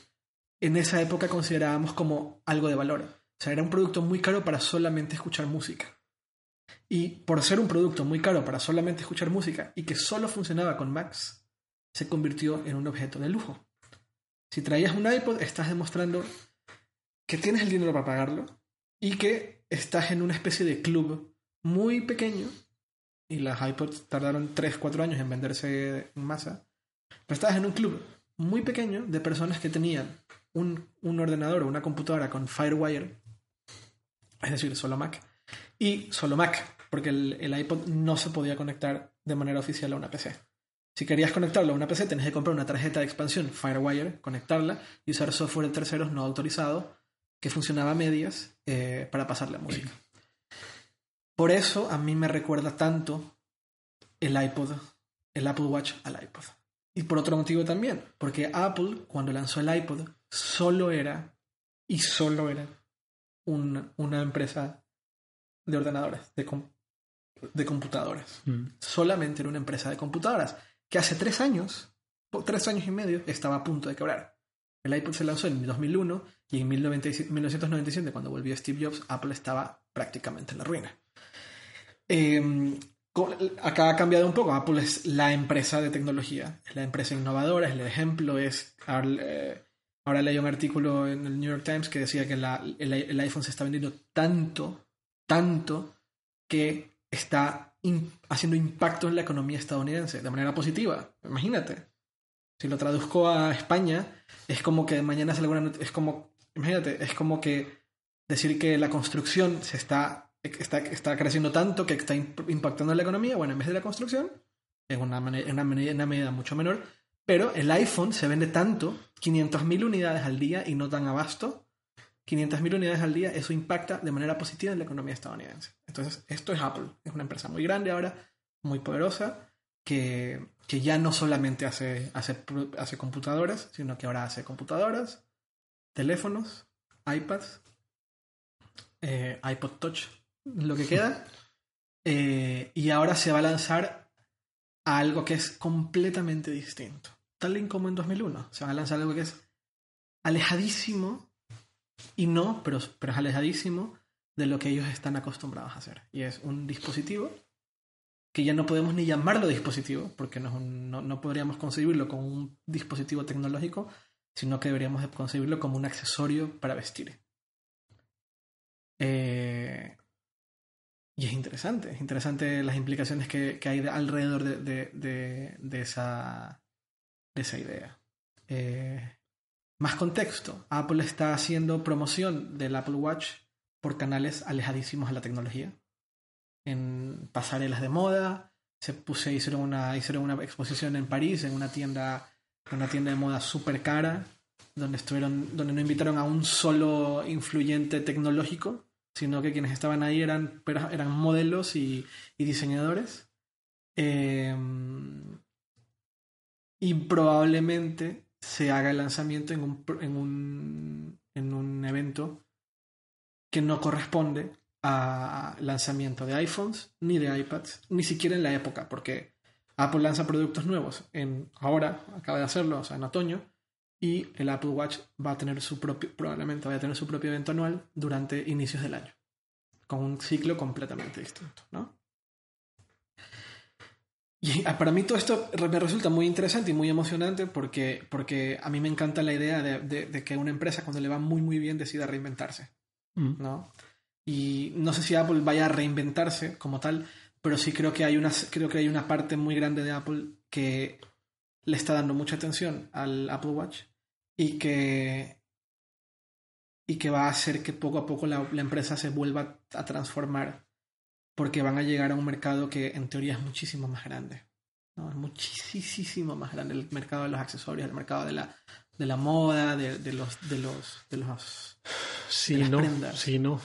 en esa época considerábamos como algo de valor. O sea, era un producto muy caro para solamente escuchar música. Y por ser un producto muy caro para solamente escuchar música y que solo funcionaba con Macs, se convirtió en un objeto de lujo. Si traías un iPod, estás demostrando que tienes el dinero para pagarlo y que estás en una especie de club muy pequeño. Y las iPods tardaron 3-4 años en venderse en masa. Pero estabas en un club muy pequeño de personas que tenían un, un ordenador o una computadora con FireWire, es decir, solo Mac, y solo Mac, porque el, el iPod no se podía conectar de manera oficial a una PC. Si querías conectarlo a una PC, tenés que comprar una tarjeta de expansión FireWire, conectarla y usar software de terceros no autorizado que funcionaba a medias eh, para pasar la música. Por eso a mí me recuerda tanto el iPod, el Apple Watch al iPod. Y por otro motivo también, porque Apple cuando lanzó el iPod solo era y solo era una empresa de ordenadores, de, de computadoras. Mm. Solamente era una empresa de computadoras que hace tres años, tres años y medio, estaba a punto de quebrar. El iPod se lanzó en 2001 y en 1997, cuando volvió Steve Jobs, Apple estaba prácticamente en la ruina. Eh, acá ha cambiado un poco. Apple es la empresa de tecnología, es la empresa innovadora, es el ejemplo, es... Eh, ahora leí un artículo en el New York Times que decía que el, iPhone se está vendiendo tanto, tanto, que está haciendo impacto en la economía estadounidense de manera positiva. Imagínate. Si lo traduzco a España, es como que mañana sale alguna es como imagínate, es como que decir que la construcción se está está, está creciendo tanto que está impactando en la economía, bueno, en vez de la construcción, en una, en una, medida mucho menor, pero el iPhone se vende tanto, 500.000 unidades al día y no tan abasto, 500.000 unidades al día, eso impacta de manera positiva en la economía estadounidense. Entonces, esto es Apple, es una empresa muy grande ahora, muy poderosa, que, que ya no solamente hace, hace, hace computadoras, sino que ahora hace computadoras, teléfonos, iPads, eh, iPod Touch, lo que queda. [LAUGHS] Eh, y ahora se va a lanzar a algo que es completamente distinto. Tal como en 2001. Se va a lanzar algo que es alejadísimo, y no, pero, pero es alejadísimo de lo que ellos están acostumbrados a hacer. Y es un dispositivo que ya no podemos ni llamarlo dispositivo, porque no, no, no podríamos concebirlo como un dispositivo tecnológico, sino que deberíamos concebirlo como un accesorio para vestir. Eh, y es interesante, es interesante las implicaciones que, hay alrededor de, esa, de esa idea. Eh, más contexto, Apple está haciendo promoción del Apple Watch por canales alejadísimos a la tecnología. En pasarelas de moda, se puse, hicieron una, hicieron una exposición en París, en una tienda, una tienda de moda súper cara, donde estuvieron, donde no invitaron a un solo influyente tecnológico, sino que quienes estaban ahí eran, eran modelos y, diseñadores. Em, y probablemente se haga el lanzamiento en un, en un, en un evento que no corresponde a lanzamiento de iPhones ni de iPads, ni siquiera en la época, porque Apple lanza productos nuevos en ahora, acaba de hacerlo, o sea, en otoño, y el Apple Watch va a tener su propio, probablemente va a tener su propio evento anual durante inicios del año, con un ciclo completamente distinto, ¿no? Y para mí todo esto me resulta muy interesante y muy emocionante porque, porque a mí me encanta la idea de, que una empresa cuando le va muy muy bien decida reinventarse, Mm. ¿no? Y no sé si Apple vaya a reinventarse como tal, pero sí creo que hay una, creo que hay una parte muy grande de Apple que le está dando mucha atención al Apple Watch y que y que va a hacer que poco a poco la, la, empresa se vuelva a transformar porque van a llegar a un mercado que en teoría es muchísimo más grande. ¿no? Es muchísimo más grande el mercado de los accesorios, el mercado de la, de la moda, de, de los de los de los Sí, de las no. prendas. Sí, no.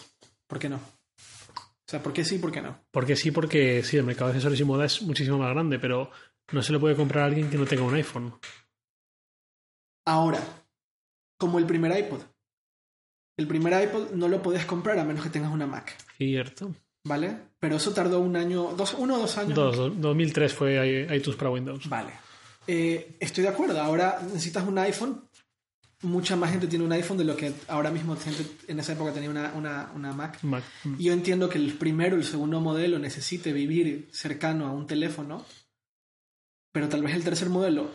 ¿Por qué no? Sea, ¿por qué sí, por qué no? Porque sí, porque sí, el mercado de accesorios y moda es muchísimo más grande, pero no se le puede comprar a alguien que no tenga un iPhone. Ahora, como el primer iPod. El primer iPod no lo podías comprar a menos que tengas una Mac, Cierto. ¿vale? Pero eso tardó un año, dos, uno o dos años. Dos, do- 2003 fue iTunes para Windows. Vale. Eh, estoy de acuerdo. Ahora necesitas un iPhone. Mucha más gente tiene un iPhone de lo que ahora mismo gente en esa época tenía una, una, una Mac. Mac. Mm. Y yo entiendo que el primero y el segundo modelo necesite vivir cercano a un teléfono, pero tal vez el tercer modelo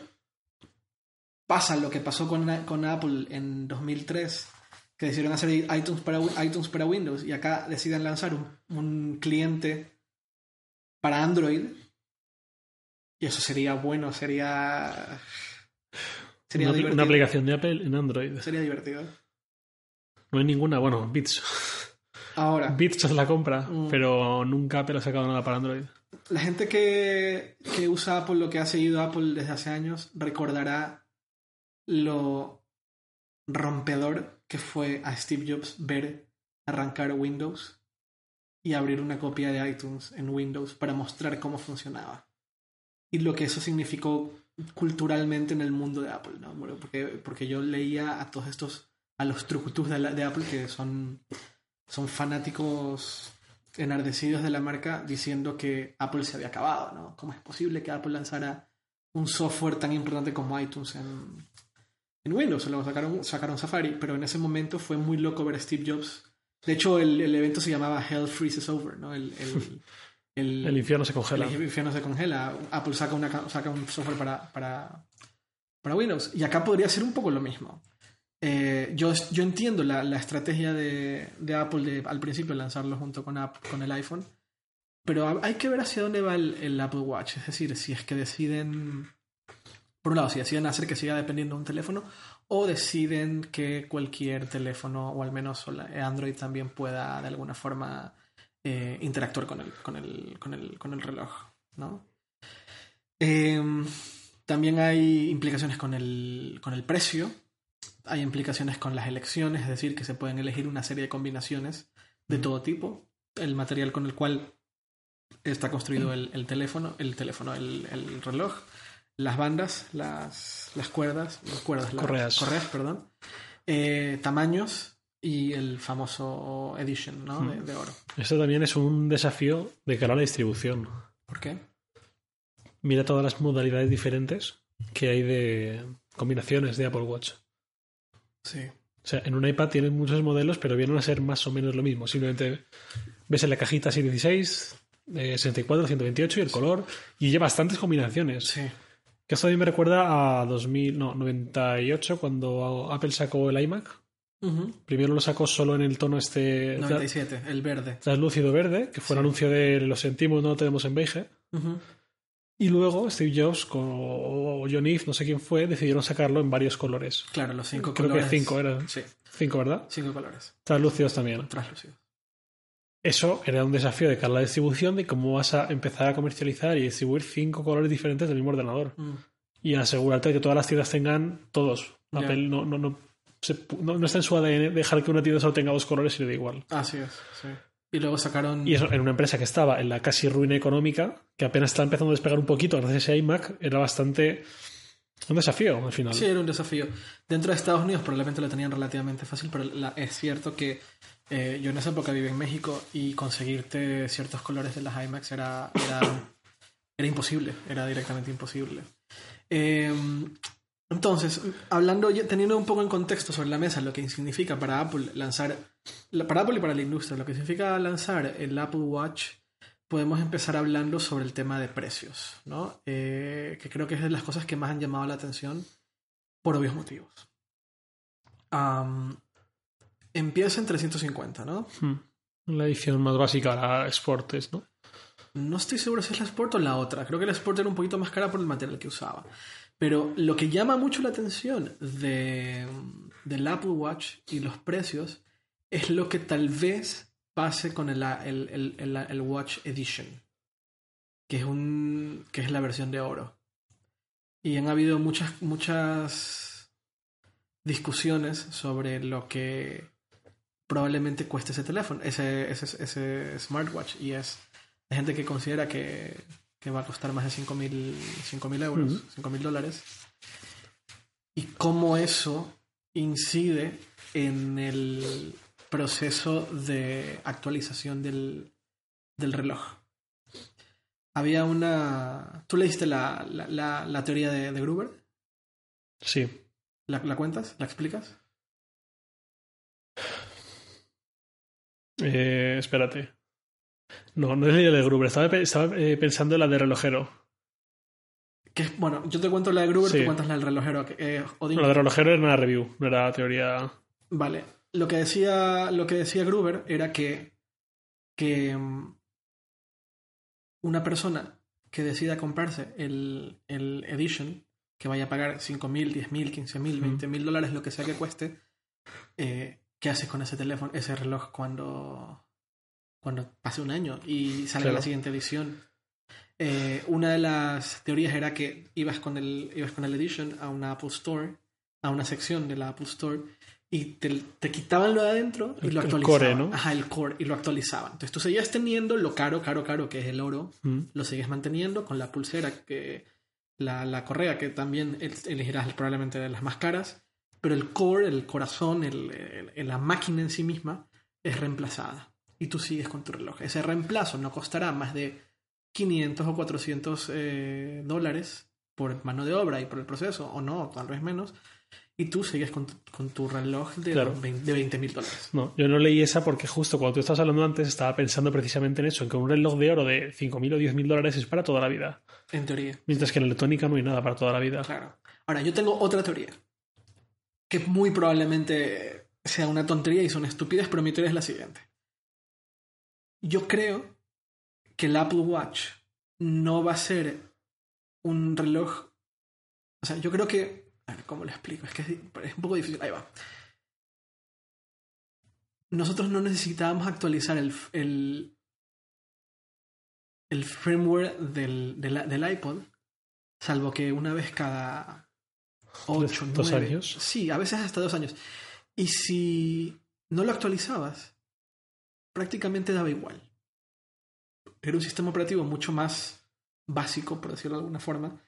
pasa lo que pasó con, con Apple en 2003, que decidieron hacer iTunes para, iTunes para Windows y acá deciden lanzar un, un cliente para Android. Y eso sería bueno, sería... Sería una, aplicación de Apple en Android. Sería divertido. No hay ninguna, bueno, Beats. Ahora, Beats es la compra, Mm. pero nunca Apple ha sacado nada para Android. la gente que, que usa Apple, lo que ha seguido Apple desde hace años, recordará lo rompedor que fue a Steve Jobs ver arrancar Windows y abrir una copia de iTunes en Windows para mostrar cómo funcionaba. Y lo que eso significó culturalmente en el mundo de Apple, ¿no? Porque, porque yo leía a todos estos, a los trucutus de, de Apple que son, son fanáticos enardecidos de la marca diciendo que Apple se había acabado, ¿no? ¿Cómo es posible que Apple lanzara un software tan importante como iTunes en, en Windows? Luego sacaron, sacaron Safari, pero en ese momento fue muy loco ver a Steve Jobs. De hecho, el, el evento se llamaba Hell Freezes Over, ¿no? El, [LAUGHS] el- El infierno se congela. el infierno se congela. Apple saca, una, ca- saca un software para, para, para Windows. Y acá podría ser un poco lo mismo. Eh, yo, yo entiendo la, la estrategia de, de Apple de al principio lanzarlo junto con, App- con el iPhone. Pero hay que ver hacia dónde va el, el Apple Watch. Es decir, si es que deciden. Por un lado, si deciden hacer que siga dependiendo de un teléfono, o deciden que cualquier teléfono, o al menos Android también pueda de alguna forma eh, interactuar con el, con el, con el, con el reloj, ¿no? Em, también hay implicaciones con el, con el precio, hay implicaciones con las elecciones, es decir, que se pueden elegir una serie de combinaciones de todo tipo. El material con el cual está construido el, el teléfono, el teléfono, el, el reloj, las bandas, las, las cuerdas, las cuerdas, las Correas. correas, perdón, eh, tamaños y el famoso edition, ¿no? De, de oro. Esto también es un desafío de cara a la distribución. ¿Por qué? Mira todas las modalidades diferentes que hay de combinaciones de Apple Watch. Sí. O sea, en un iPad tienen muchos modelos, pero vienen a ser más o menos lo mismo. Simplemente ves en la cajita 616, eh, 64, 128 y el color. Y lleva bastantes combinaciones. Sí. Que esto también me recuerda a 2000, no, 98, cuando Apple sacó el iMac. Primero lo sacó solo en el tono este 97, el verde. translúcido verde, que fue el anuncio de lo sentimos, no lo tenemos en beige. Y luego Steve Jobs con, o John no sé quién fue, decidieron sacarlo en varios colores. Claro, los cinco Creo colores. que cinco eran. Sí, Cinco, ¿verdad? cinco colores. Translúcidos también. Translúcidos. Eso era un desafío de cara a la distribución de cómo vas a empezar a comercializar y distribuir cinco colores diferentes del mismo ordenador. Mm. Y asegurarte de que todas las tiendas tengan todos. Apple no, no, no, se no, no está en su ADN dejar que una tienda solo tenga dos colores y le da igual. Así es, sí. Y luego sacaron. Y eso en una empresa que estaba en la casi ruina económica, que apenas está empezando a despegar un poquito gracias a iMac, era bastante un desafío al final. Sí, era un desafío. Dentro de Estados Unidos probablemente lo tenían relativamente fácil, pero la- es cierto que eh, yo en esa época viví en México y conseguirte ciertos colores de las IMAX era, era, era imposible, era directamente imposible. Eh, entonces, hablando, teniendo un poco en contexto sobre la mesa lo que significa para Apple lanzar, la- para Apple y para la industria, lo que significa lanzar el Apple Watch, podemos empezar hablando sobre el tema de precios, ¿no? Eh, que creo que es de las cosas que más han llamado la atención por obvios motivos. Empieza en 350, ¿no? Hmm. La edición más básica, la Sport es, ¿no? No estoy seguro si es la Sport o la otra. Creo que la Sport era un poquito más cara por el material que usaba. Pero lo que llama mucho la atención de, del Apple Watch y los precios es lo que tal vez pase con el, el, el- el- Watch Edition, que es, un, que es la versión de oro. Y han habido muchas, muchas discusiones sobre lo que probablemente cueste ese teléfono, ese, ese, ese smartwatch. Y es hay gente que considera que, que va a costar más de 5.000 mil euros, Ujú. 5 mil dólares. Y cómo eso incide en el proceso de actualización del, del reloj. Había una... ¿Tú leíste la, la, la- la teoría de, de Gruber? Sí. ¿La, ¿La cuentas? ¿La explicas? Eh, espérate. No, no es la de Gruber. Estaba, eh, pensando en la de relojero. Que es- bueno, yo te cuento la de Gruber, Sí. tú cuentas la del relojero. eh, Odín. No, la de relojero era una review, no era teoría. Vale. Lo que decía, lo que decía Gruber era que, que mm, una persona que decida comprarse el, el Edition que vaya a pagar 5 mil, 10 mil, 15 mil, 20 mil dólares, lo que sea que cueste, eh, ¿qué haces con ese teléfono, ese reloj cuando, cuando pase un año y sale la siguiente edición? Eh, una de las teorías era que ibas con el, ibas con el Edition a una Apple Store, a una sección de la Apple Store, y te, quitaban lo de adentro y lo actualizaban. El core, ¿no? Ajá, el core, y lo actualizaban. Entonces tú seguías teniendo lo caro, caro, caro, que es el oro, mm. lo seguías manteniendo con la pulsera, que la, la correa, que también elegirás probablemente de las más caras, pero el core, el corazón, el, la máquina en sí misma, es reemplazada. Y tú sigues con tu reloj. Ese reemplazo no costará más de 500 o 400 eh, dólares por mano de obra y por el proceso, o no, tal vez menos, y tú sigues con, tu reloj de, de 20 mil dólares. No, yo no leí esa porque justo cuando tú estabas hablando antes estaba pensando precisamente en eso, en que un reloj de oro de 5 mil o 10 mil dólares es para toda la vida. En teoría. Mientras que en electrónica no hay nada para toda la vida. Claro. Ahora, yo tengo otra teoría, que muy probablemente sea una tontería y son estúpidas, pero mi teoría es la siguiente. Yo creo que el Apple Watch no va a ser un reloj. O sea, yo creo que. A ver, ¿cómo lo explico? Es que es, un poco difícil. Ahí va. Nosotros no necesitábamos actualizar el, el, el firmware del, del, iPod, salvo que una vez cada 8, ¿Dos años? Sí, a veces hasta dos años. Y si no lo actualizabas, prácticamente daba igual era un sistema operativo mucho más básico, por decirlo de alguna forma,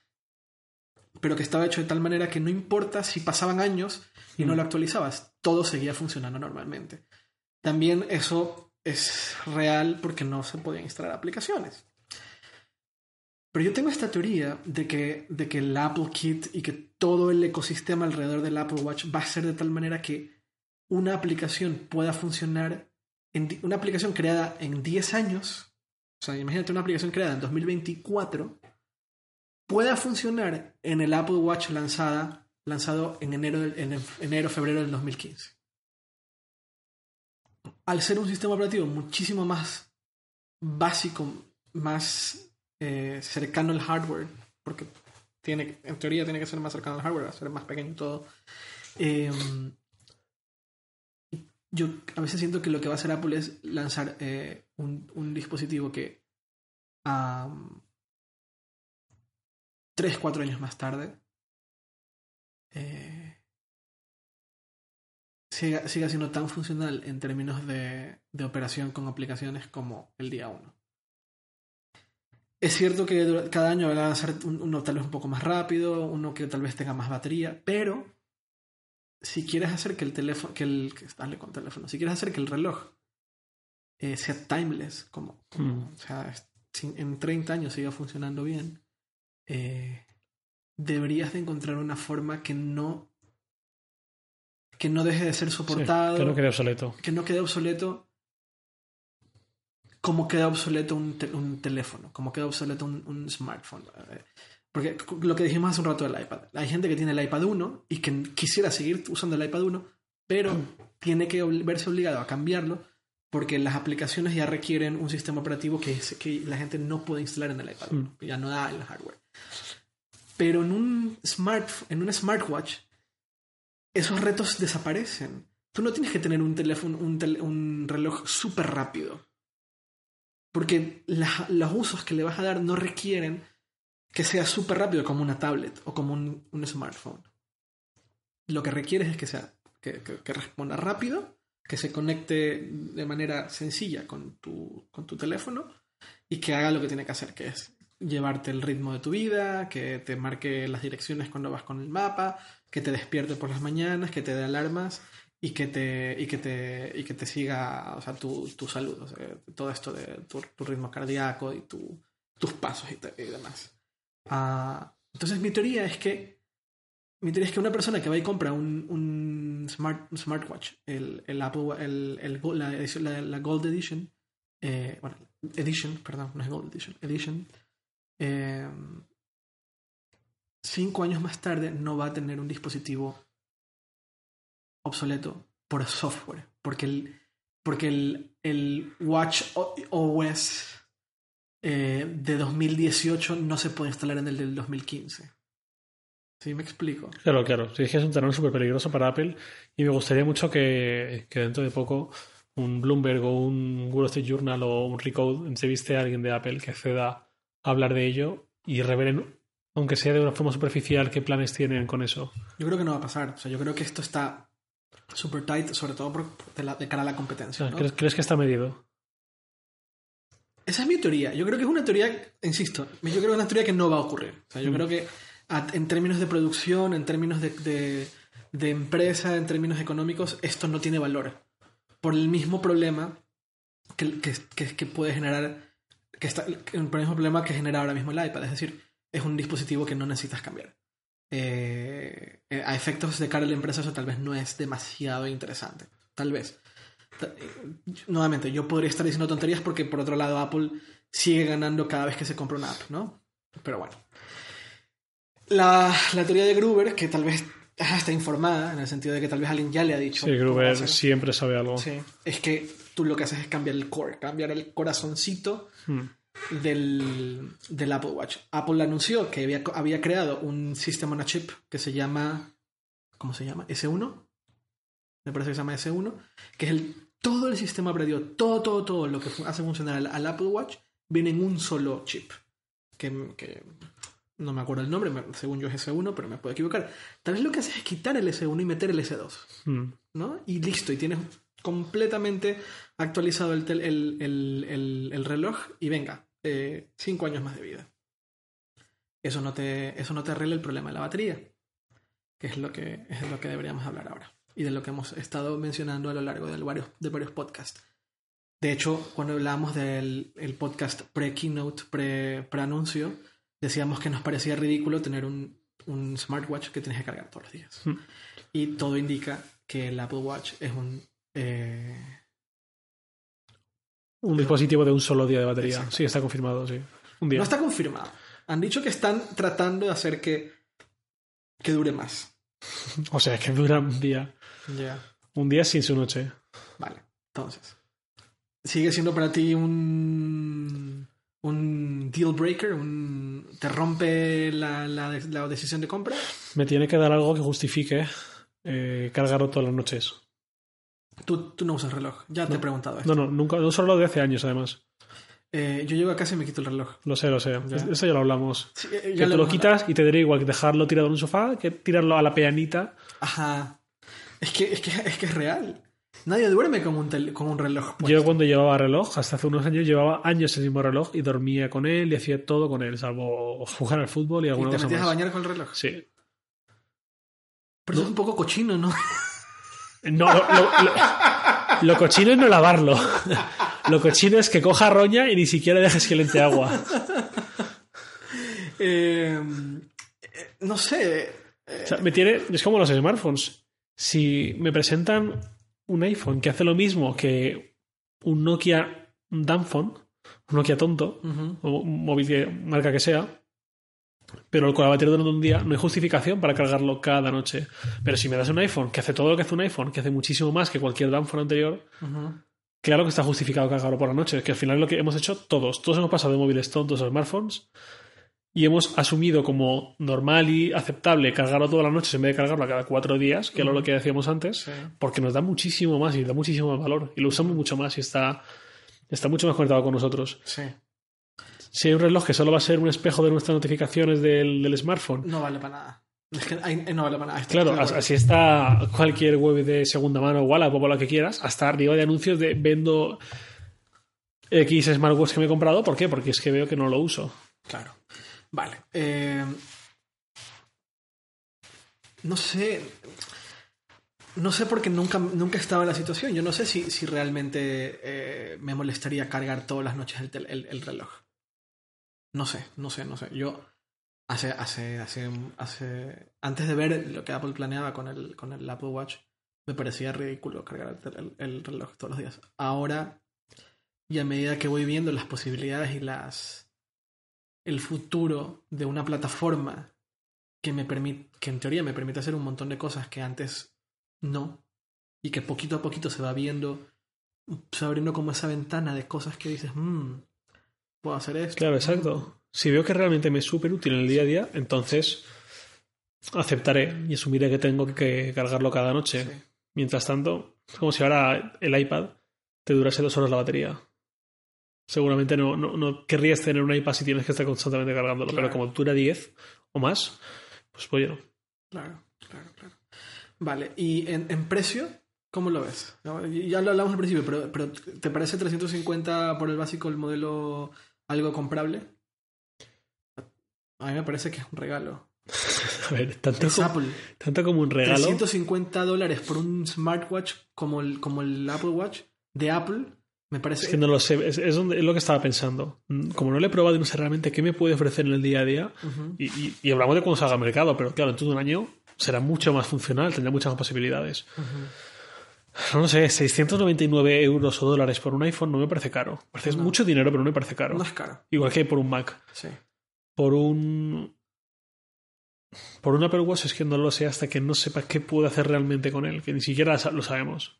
pero que estaba hecho de tal manera que no importa si pasaban años y no lo actualizabas, todo seguía funcionando normalmente. También eso es real porque no se podían instalar aplicaciones. Pero yo tengo esta teoría de que, de que el Apple Kit y que todo el ecosistema alrededor del Apple Watch va a ser de tal manera que una aplicación pueda funcionar, una aplicación creada en 10 años o sea, imagínate una aplicación creada en 2024 pueda funcionar en el Apple Watch lanzada, lanzado en enero, en enero, febrero del 2015. Al ser un sistema operativo muchísimo más básico, más eh, cercano al hardware, porque tiene, en teoría tiene que ser más cercano al hardware, a ser más pequeño todo. Em, yo a veces siento que lo que va a hacer Apple es lanzar eh, un, dispositivo que tres, cuatro años más tarde eh, siga, siendo tan funcional en términos de, operación con aplicaciones como el día uno. Es cierto que cada año va a lanzar uno tal vez un poco más rápido, uno que tal vez tenga más batería, pero si quieres hacer que el teléfono, que el, dale con teléfono, si quieres hacer que el reloj eh, sea timeless, como, mm. o sea, en 30 años siga funcionando bien, eh, deberías de encontrar una forma que no que no deje de ser soportado, que no quede obsoleto, que no quede obsoleto como queda obsoleto un, un teléfono, como queda obsoleto un, un smartphone. Porque lo que dijimos hace un rato del iPad. Hay gente que tiene el iPad 1 y que quisiera seguir usando el iPad 1, pero tiene que verse obligado a cambiarlo porque las aplicaciones ya requieren un sistema operativo que, la gente no puede instalar en el iPad 1. Mm. Ya no da el hardware. Pero en un, smart, en un smartwatch, esos retos desaparecen. Tú no tienes que tener un teléfono, un, un reloj súper rápido. Porque los usos que le vas a dar no requieren que sea súper rápido como una tablet o como un, smartphone. Lo que requieres es que sea que, responda rápido, que se conecte de manera sencilla con tu, con tu teléfono y que haga lo que tiene que hacer, que es llevarte el ritmo de tu vida, que te marque las direcciones cuando vas con el mapa, que te despierte por las mañanas, que te dé alarmas y que te, y que te, y que te siga o sea, tu, tu salud, todo esto de tu, ritmo cardíaco y tu, tus pasos y demás. Ah, entonces mi teoría es que mi teoría es que una persona que va y compra un, un, smart, smartwatch, el, el Apple, el, el, la, Gold Edition, eh, bueno, Edition, perdón, no es Gold Edition, Edition, eh, cinco años más tarde no va a tener un dispositivo obsoleto por software, porque el, porque el, el Watch OS eh, de 2018 no se puede instalar en el del 2015. Sí, me explico. Claro, claro. Sí, es que es un terreno súper peligroso para Apple y me gustaría mucho que, que dentro de poco un Bloomberg o un Wall Street Journal o un Recode entreviste a alguien de Apple que acceda a hablar de ello y revelen, aunque sea de una forma superficial, qué planes tienen con eso. Yo creo que no va a pasar. O sea, yo creo que esto está super tight, sobre todo por, de, la- de cara a la competencia. ¿no? ¿Crees, crees que está medido? Esa es mi teoría. Yo creo que es una teoría, insisto, yo creo que es una teoría que no va a ocurrir. O sea, yo Mm. creo que a- en términos de producción, en términos de, de- de empresa, en términos económicos, esto no tiene valor. Por el mismo problema que, que, que- que puede generar, que está, el mismo problema que genera ahora mismo el iPad. Es decir, es un dispositivo que no necesitas cambiar. Eh, eh, a efectos de cara a la empresa eso tal vez no es demasiado interesante. Tal vez. Eh, Nuevamente, yo podría estar diciendo tonterías porque por otro lado Apple sigue ganando cada vez que se compra una app, ¿no? Pero bueno. La, la teoría de Gruber, que tal vez está informada, en el sentido de que tal vez alguien ya le ha dicho. Sí, Gruber siempre sabe algo. Sí, es que tú lo que haces es cambiar el core, cambiar el corazoncito Hmm. del, del Apple Watch. Apple anunció que había, había creado un sistema on a chip que se llama. ¿Cómo se llama? S1. Me parece que se llama S1. Que es el, todo el sistema operativo, todo, todo, todo lo que hace funcionar al, al Apple Watch viene en un solo chip. Que, que no me acuerdo el nombre, según yo es S1, pero me puedo equivocar. Tal vez lo que haces es quitar el S1 y meter el S2. Hmm. ¿no? Y listo, y tienes completamente actualizado el, tel- el, el- el- el reloj y venga, eh, cinco años más de vida. Eso no, te, eso no te arregla el problema de la batería, que es lo que, es lo que deberíamos hablar ahora y de lo que hemos estado mencionando a lo largo de varios, de varios podcasts. De hecho, cuando hablábamos del el podcast pre-keynote, pre- pre-anuncio, decíamos que nos parecía ridículo tener un, un smartwatch que tienes que cargar todos los días. Hmm. Y todo indica que el Apple Watch es un... eh, Un dispositivo de un solo día de batería. Exacto. Sí, está confirmado, sí. Un día. no está confirmado. Han dicho que están tratando de hacer que, que dure más. [LAUGHS] O sea, que dura un día. Un día sin su noche. Vale, entonces. ¿Sigue siendo para ti un, un deal breaker? Un, ¿Te rompe la, la, la decisión de compra? Me tiene que dar algo que justifique eh, cargarlo todas las noches. Tú, tú no usas reloj, ya te he No. preguntado esto. No, no, nunca, no solo de hace años, además. Eh, yo llego a casa y me quito el reloj. Lo sé, lo sé. Ya. Eso ya lo hablamos. Sí, eh, Que ya tú lo hemos quitas y te daría igual que dejarlo tirado en un sofá que tirarlo a la peanita. Ajá. Es que, es que, es que es real. Nadie duerme con un, tel- con un reloj. puesto. Yo cuando llevaba reloj, hasta hace unos años, llevaba años el mismo reloj y dormía con él y hacía todo con él, salvo jugar al fútbol y y alguna te cosa metías a bañar con el reloj. Sí. Pero es un poco cochino, ¿no? No, lo, lo- lo- lo cochino es no lavarlo. Lo cochino es que coja roña y ni siquiera dejes que le entre agua. [LAUGHS] Eh, eh, no sé. O sea, me tiene, es como los smartphones. Si me presentan un iPhone que hace lo mismo que un Nokia Danphone, un Nokia tonto, o un móvil que marca que sea, pero con la batería durante un día no hay justificación para cargarlo cada noche. Pero si me das un iPhone que hace todo lo que hace un iPhone, que hace muchísimo más que cualquier Danphone anterior, claro que está justificado cargarlo por la noche, que al final es lo que hemos hecho todos. Todos hemos pasado de móviles tontos a smartphones y hemos asumido como normal y aceptable cargarlo todas las noches en vez de cargarlo a cada cuatro días, que era lo que decíamos antes, Sí. porque nos da muchísimo más y da muchísimo más valor y lo usamos mucho más y está, está mucho más conectado con nosotros. Sí. Si hay un reloj que solo va a ser un espejo de nuestras notificaciones del, del smartphone, No vale para nada. Es que ahí- no vale para nada. Estoy claro, así está cualquier web de segunda mano o Wallapop o lo que quieras, hasta arriba de anuncios de vendo X smartwatch que me he comprado. ¿Por qué? Porque es que veo que no lo uso. Claro. Vale. eh, no sé. No sé porque nunca, nunca estaba en la situación. Yo no sé si, si realmente eh, me molestaría cargar todas las noches el, reloj. No sé, no sé, no sé. Yo hace, hace, hace, hace, antes de ver lo que Apple planeaba con el, con el Apple Watch, me parecía ridículo cargar el- el reloj todos los días. Ahora, y a medida que voy viendo las posibilidades y las el futuro de una plataforma que me permite, que en teoría me permite hacer un montón de cosas que antes no, y que poquito a poquito se va viendo, se va abriendo como esa ventana de cosas que dices, mmm, puedo hacer esto. Claro, exacto. Si veo que realmente me es súper útil en el día a día, entonces aceptaré y asumiré que tengo que cargarlo cada noche. Sí. Mientras tanto, es como si ahora el iPad te durase dos horas la batería. Seguramente no, no, no querrías tener un iPad si tienes que estar constantemente cargándolo, Claro. pero como dura 10 o más, pues oye, no. Claro, claro, claro. Vale, y en, en precio, ¿cómo lo ves? No, Ya lo hablamos al principio, pero, pero ¿te parece 350 por el básico el modelo algo comprable? A mí me parece que es un regalo. [LAUGHS] A ver, tanto Es como, Apple. tanto como un regalo. 350 dólares por un smartwatch como el, como el Apple Watch de Apple, me parece... Es que no lo sé, es, es donde- es lo que estaba pensando. Mm, Como no le he probado y no sé realmente qué me puede ofrecer en el día a día, y, y- y hablamos de cuando salga al mercado, pero claro, en todo un año será mucho más funcional, tendrá muchas más posibilidades. No sé, 699 euros o dólares por un iPhone no me parece caro. Me parece No. mucho dinero, pero no me parece caro. No es caro, Igual que por un Mac. sí. Por un. Por un Apple Watch es que no lo sé hasta que no sepa qué puedo hacer realmente con él, que ni siquiera lo sabemos.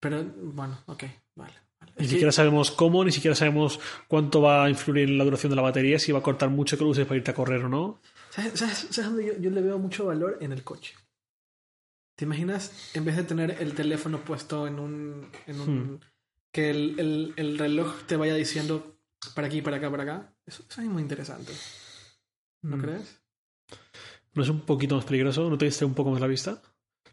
Pero, bueno, ok, vale. vale. Ni siquiera sabemos cómo, ni siquiera sabemos cuánto va a influir en la duración de la batería, si va a cortar mucho que lo uses para irte a correr o no. ¿Sabes, sabes- sabes dónde yo, yo le veo mucho valor? En el coche. ¿Te imaginas, en vez de tener el teléfono puesto en un... En un Hmm. Que el, el- el reloj te vaya diciendo para aquí, para acá, para acá? Eso, eso es muy interesante. ¿No Mm. crees? ¿No es un poquito más peligroso? ¿No te diste un poco más la vista?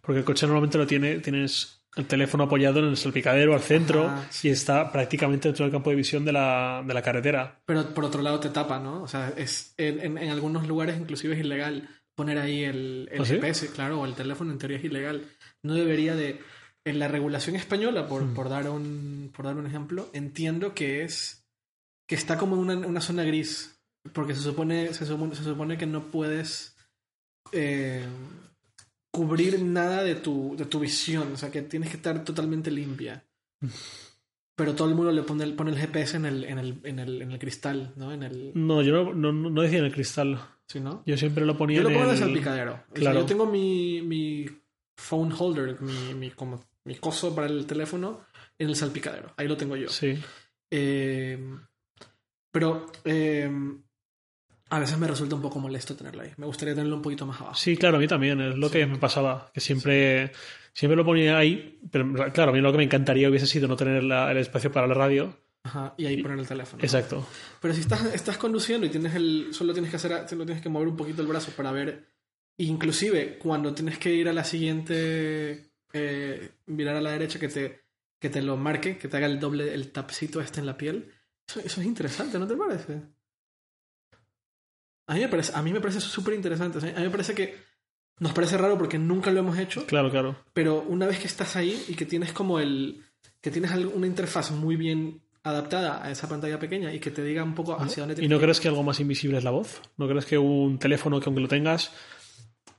Porque el coche normalmente lo tiene, tienes el teléfono apoyado en el salpicadero al centro Ajá, sí. y está prácticamente dentro del campo de visión de la, de la carretera. Pero por otro lado te tapa, ¿no? O sea, es, en, algunos lugares inclusive es ilegal poner ahí el, el ¿Ah, sí? GPS, claro, o el teléfono en teoría es ilegal. No debería de... En la regulación española, por, Hmm. por, dar, un, por dar un ejemplo, entiendo que es... que está como en una, una zona gris. Porque se supone, se supone, se supone que no puedes eh, cubrir nada de tu, de tu visión. O sea, que tienes que estar totalmente limpia. Pero todo el mundo le pone el, pone el GPS en el, en, el, en, el, en el cristal, ¿no? En el, No, yo no, no, no decía en el cristal. ¿sí, no? Yo siempre lo ponía Yo lo pongo en el salpicadero. O sea, Claro. yo tengo mi, mi phone holder, mi, mi, como, mi coso para el teléfono en el salpicadero. Ahí lo tengo yo. Sí. Eh, pero eh, a veces me resulta un poco molesto tenerlo ahí. Me gustaría tenerlo un poquito más abajo. Sí, claro, a mí también. Es lo que me pasaba. Que siempre, siempre lo ponía ahí. Pero claro, a mí lo que me encantaría hubiese sido no tener la- el espacio para la radio. Ajá, y ahí poner el teléfono. Exacto. Pero si estás, estás conduciendo y tienes el. Solo tienes que hacer. Solo tienes que mover un poquito el brazo para ver. Inclusive cuando tienes que ir a la siguiente. eh, mirar a la derecha que te, que te lo marque, que te haga el doble, el tapcito este en la piel. Eso, eso es interesante, ¿no te parece? A mí me parece, a mí me parece súper interesante. O sea, a mí me parece que nos parece raro porque nunca lo hemos hecho, Claro, claro. pero una vez que estás ahí y que tienes como el. que tienes una interfaz muy bien adaptada a esa pantalla pequeña y que te diga un poco hacia dónde ¿Y no crees que algo más invisible es la voz? ¿No crees que un teléfono que aunque lo tengas,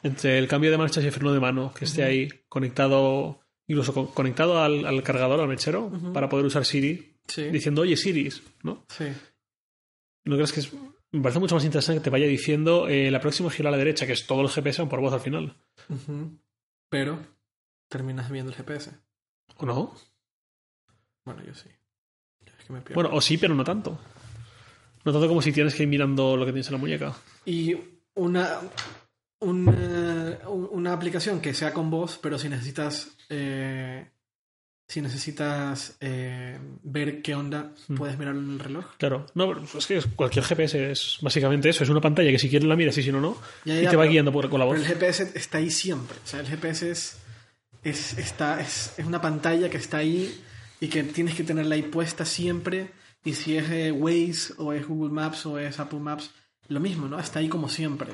entre el cambio de marchas y el freno de mano, que esté ahí conectado, incluso co- conectado al, al cargador, al mechero, para poder usar Siri, Sí, diciendo, oye Siri, ¿no? sí. ¿No crees que es... Me parece mucho más interesante que te vaya diciendo eh, la próxima gira a la derecha, que es todo el GPS por voz al final. Pero terminas viendo el GPS. ¿O no? Bueno, yo sí. Es que me pierdo. Bueno, o sí, pero no tanto. No tanto como si tienes que ir mirando lo que tienes en la muñeca. Y una, una, una aplicación que sea con voz, pero si necesitas eh, si necesitas eh, ver qué onda, Mm. puedes mirarlo en el reloj. Claro. No, es que cualquier GPS es básicamente eso. Es una pantalla que si quieres la miras y si no, no. Ya, y te va pero- guiando por, con la voz. Pero el GPS está ahí siempre. O sea, el GPS es, es, está, es, es una pantalla que está ahí y que tienes que tenerla ahí puesta siempre. Y si es eh, Waze o es Google Maps o es Apple Maps, lo mismo, ¿no? Está ahí como siempre.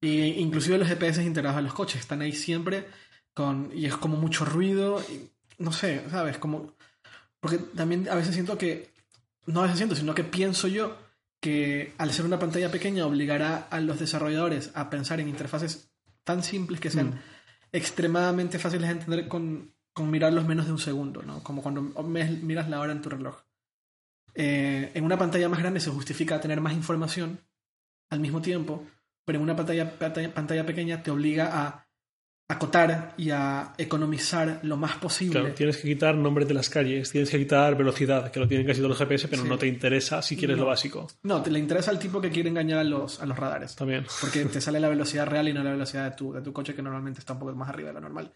Y inclusive los GPS integrados a los coches están ahí siempre con, y es como mucho ruido. y no sé, ¿sabes? Como, porque también a veces siento que, no a veces siento, sino que pienso yo que al ser una pantalla pequeña obligará a los desarrolladores a pensar en interfaces tan simples que sean Mm. extremadamente fáciles de entender con, con mirarlos menos de un segundo, ¿no? Como cuando miras la hora en tu reloj. Eh, en una pantalla más grande se justifica tener más información al mismo tiempo, pero en una pantalla, pantalla, pantalla pequeña te obliga a acotar y a economizar lo más posible. Claro, tienes que quitar nombres de las calles, tienes que quitar velocidad, que lo tienen casi todos los GPS, pero Sí. no te interesa si quieres No. lo básico. No, te le interesa al tipo que quiere engañar a los, a los radares. También. Porque te [LAUGHS] sale la velocidad real y no la velocidad de tu, de tu coche, que normalmente está un poco más arriba de lo normal.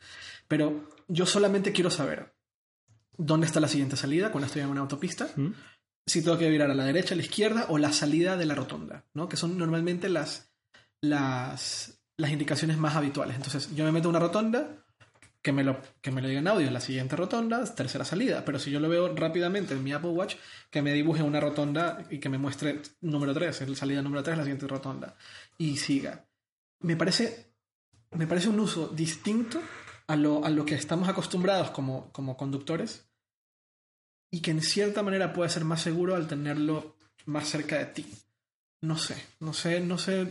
Pero yo solamente quiero saber dónde está la siguiente salida cuando estoy en una autopista. ¿Mm? Si tengo que virar a la derecha, a la izquierda o la salida de la rotonda, ¿no? Que son normalmente las, las, las indicaciones más habituales. Entonces, yo me meto a una rotonda, que me, lo, que me lo diga en audio, la siguiente rotonda, tercera salida. Pero si yo lo veo rápidamente en mi Apple Watch, que me dibuje una rotonda y que me muestre número 3, el salida número 3, la siguiente rotonda. Y siga. Me parece, me parece un uso distinto a lo, a lo que estamos acostumbrados como, como conductores y que en cierta manera puede ser más seguro al tenerlo más cerca de ti. No sé, no sé, no sé.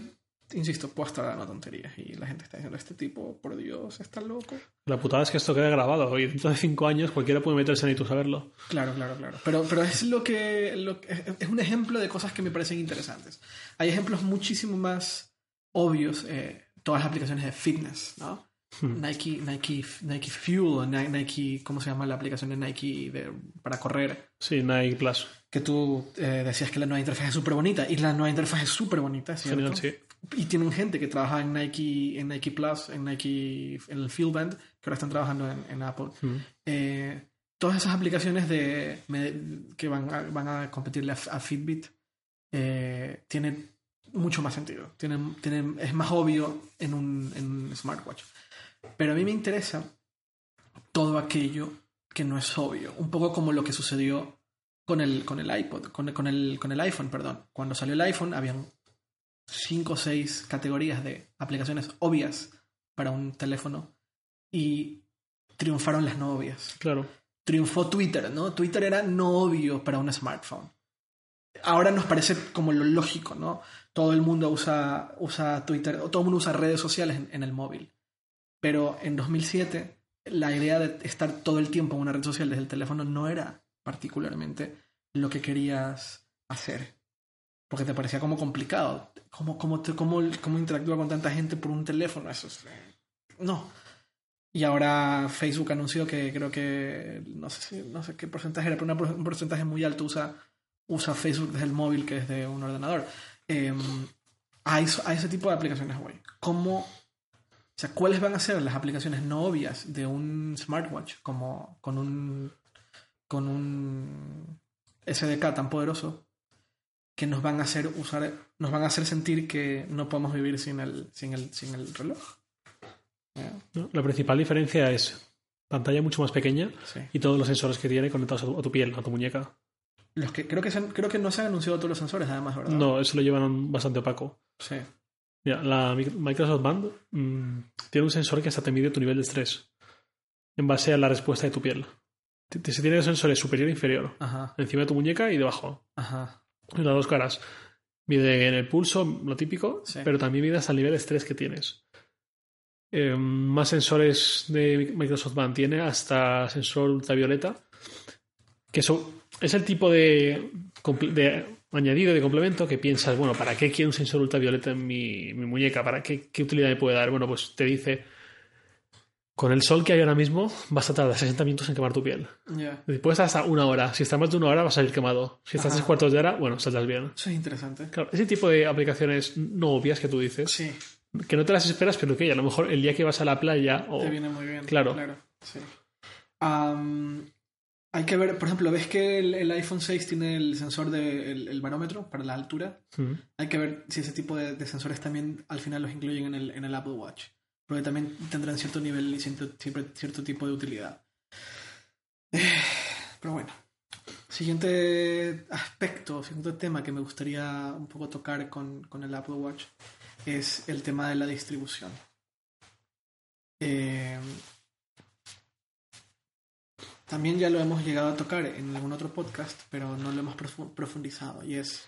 Insisto, puedo estar dando tonterías y la gente está diciendo, este tipo, por Dios, está loco. La putada es que esto queda grabado y dentro de cinco años cualquiera puede meterse en y tú saberlo. Claro, claro, claro. Pero, pero es lo que, lo que- es- un ejemplo de cosas que me parecen interesantes. Hay ejemplos muchísimo más obvios. eh, todas las aplicaciones de fitness, ¿no? Hmm. Nike, Nike, Nike Fuel, Ni- Nike, ¿cómo se llama la aplicación de Nike de- para correr? Sí, Nike Plus. Que tú eh, decías que la nueva interfaz es súper bonita y la nueva interfaz es súper bonita, ¿cierto? Genial, sí. Y tienen gente que trabaja en Nike, en Nike Plus, en Nike, en el Field Band, que ahora están trabajando en, en Apple. Mm. Eh, todas esas aplicaciones de, que van a, van a competirle a, a Fitbit eh, tienen mucho más sentido. Tienen, tienen, es más obvio en un, en un smartwatch. Pero a mí me interesa todo aquello que no es obvio. Un poco como lo que sucedió con el, con el iPod, con, con el, con el iPhone, perdón. Cuando salió el iPhone, habían cinco o seis categorías de aplicaciones obvias para un teléfono y triunfaron las no obvias. Claro. Triunfó Twitter, ¿no? Twitter era no obvio para un smartphone. Ahora nos parece como lo lógico, ¿no? Todo el mundo usa, usa Twitter, o todo el mundo usa redes sociales en, en el móvil. Pero en 2007, la idea de estar todo el tiempo en una red social desde el teléfono no era particularmente lo que querías hacer. Porque te parecía como complicado. ¿Cómo, cómo, te- cómo, interactúa con tanta gente por un teléfono? Eso es... eh, No. Y ahora Facebook anunció que creo que... No sé, si, no sé qué porcentaje era, pero un porcentaje muy alto usa, usa Facebook desde el móvil que desde un ordenador. Eh, a, eso- a ese tipo de aplicaciones, güey. ¿Cómo... O sea, ¿cuáles van a ser las aplicaciones no obvias de un smartwatch como con un con un SDK tan poderoso que nos van a hacer usar nos van a hacer sentir que no podemos vivir sin el sin el sin el reloj? ¿no? La principal diferencia es pantalla mucho más pequeña Sí. y todos los sensores que tiene conectados a tu, a tu piel, a tu muñeca. Los que creo que se creo que no se han anunciado todos los sensores además, ¿verdad? No, eso lo llevan bastante opaco. Sí. Mira, la Mi- Microsoft Band mm, tiene un sensor que hasta te mide tu nivel de estrés en base a la respuesta de tu piel. Se tiene sensores superior e inferior, Ajá. encima de tu muñeca y debajo, Ajá. Las dos caras. Mide en el pulso, lo típico, Sí. pero también mide hasta el nivel de estrés que tienes. Eh, más sensores de Microsoft Band tiene hasta sensor ultravioleta, que eso es el tipo de, de añadido, de complemento que piensas, bueno, ¿para qué quiero un sensor ultravioleta en mi, mi muñeca? ¿Para qué, qué utilidad me puede dar? Bueno, pues te dice, con el sol que hay ahora mismo vas a tardar 60 minutos en quemar tu piel. Puedes estar hasta una hora. Si estás más de una hora vas a salir quemado. Si estás tres cuartos de hora, bueno, saldrás bien. Eso es interesante. Claro, ese tipo de aplicaciones no obvias que tú dices, Sí, que no te las esperas, pero que a lo mejor el día que vas a la playa o... te viene muy bien. Claro. sí. Am, hay que ver, por ejemplo, ¿ves que el, el iPhone 6 tiene el sensor del el barómetro para la altura? Mm. Hay que ver si ese tipo de, de sensores también al final los incluyen en el, en el Apple Watch. Porque también tendrán cierto nivel y cierto, cierto tipo de utilidad. Eh, Pero bueno. Siguiente aspecto, siguiente tema que me gustaría un poco tocar con, con el Apple Watch es el tema de la distribución. Eh, también ya lo hemos llegado a tocar en algún otro podcast, pero no lo hemos profu- profundizado. Y es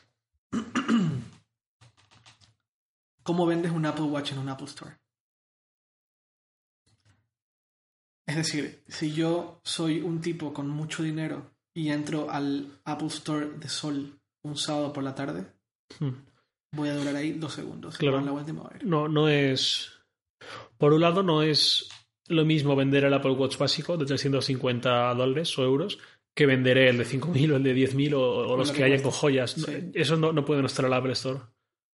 [CLEARS THROAT] cómo vendes un Apple Watch en un Apple Store. Es decir, si yo soy un tipo con mucho dinero y entro al Apple Store de Sol un sábado por la tarde, Mm. voy a durar ahí dos segundos. Claro. La vuelta y me voy a ir. No, no es... Por un lado, no es lo mismo vender el Apple Watch básico de 350 dólares o euros que vender el de 5.000 o el de 10.000 o, o los lo que, que hayan con joyas. Sí. Eso no, no pueden estar en la Apple Store.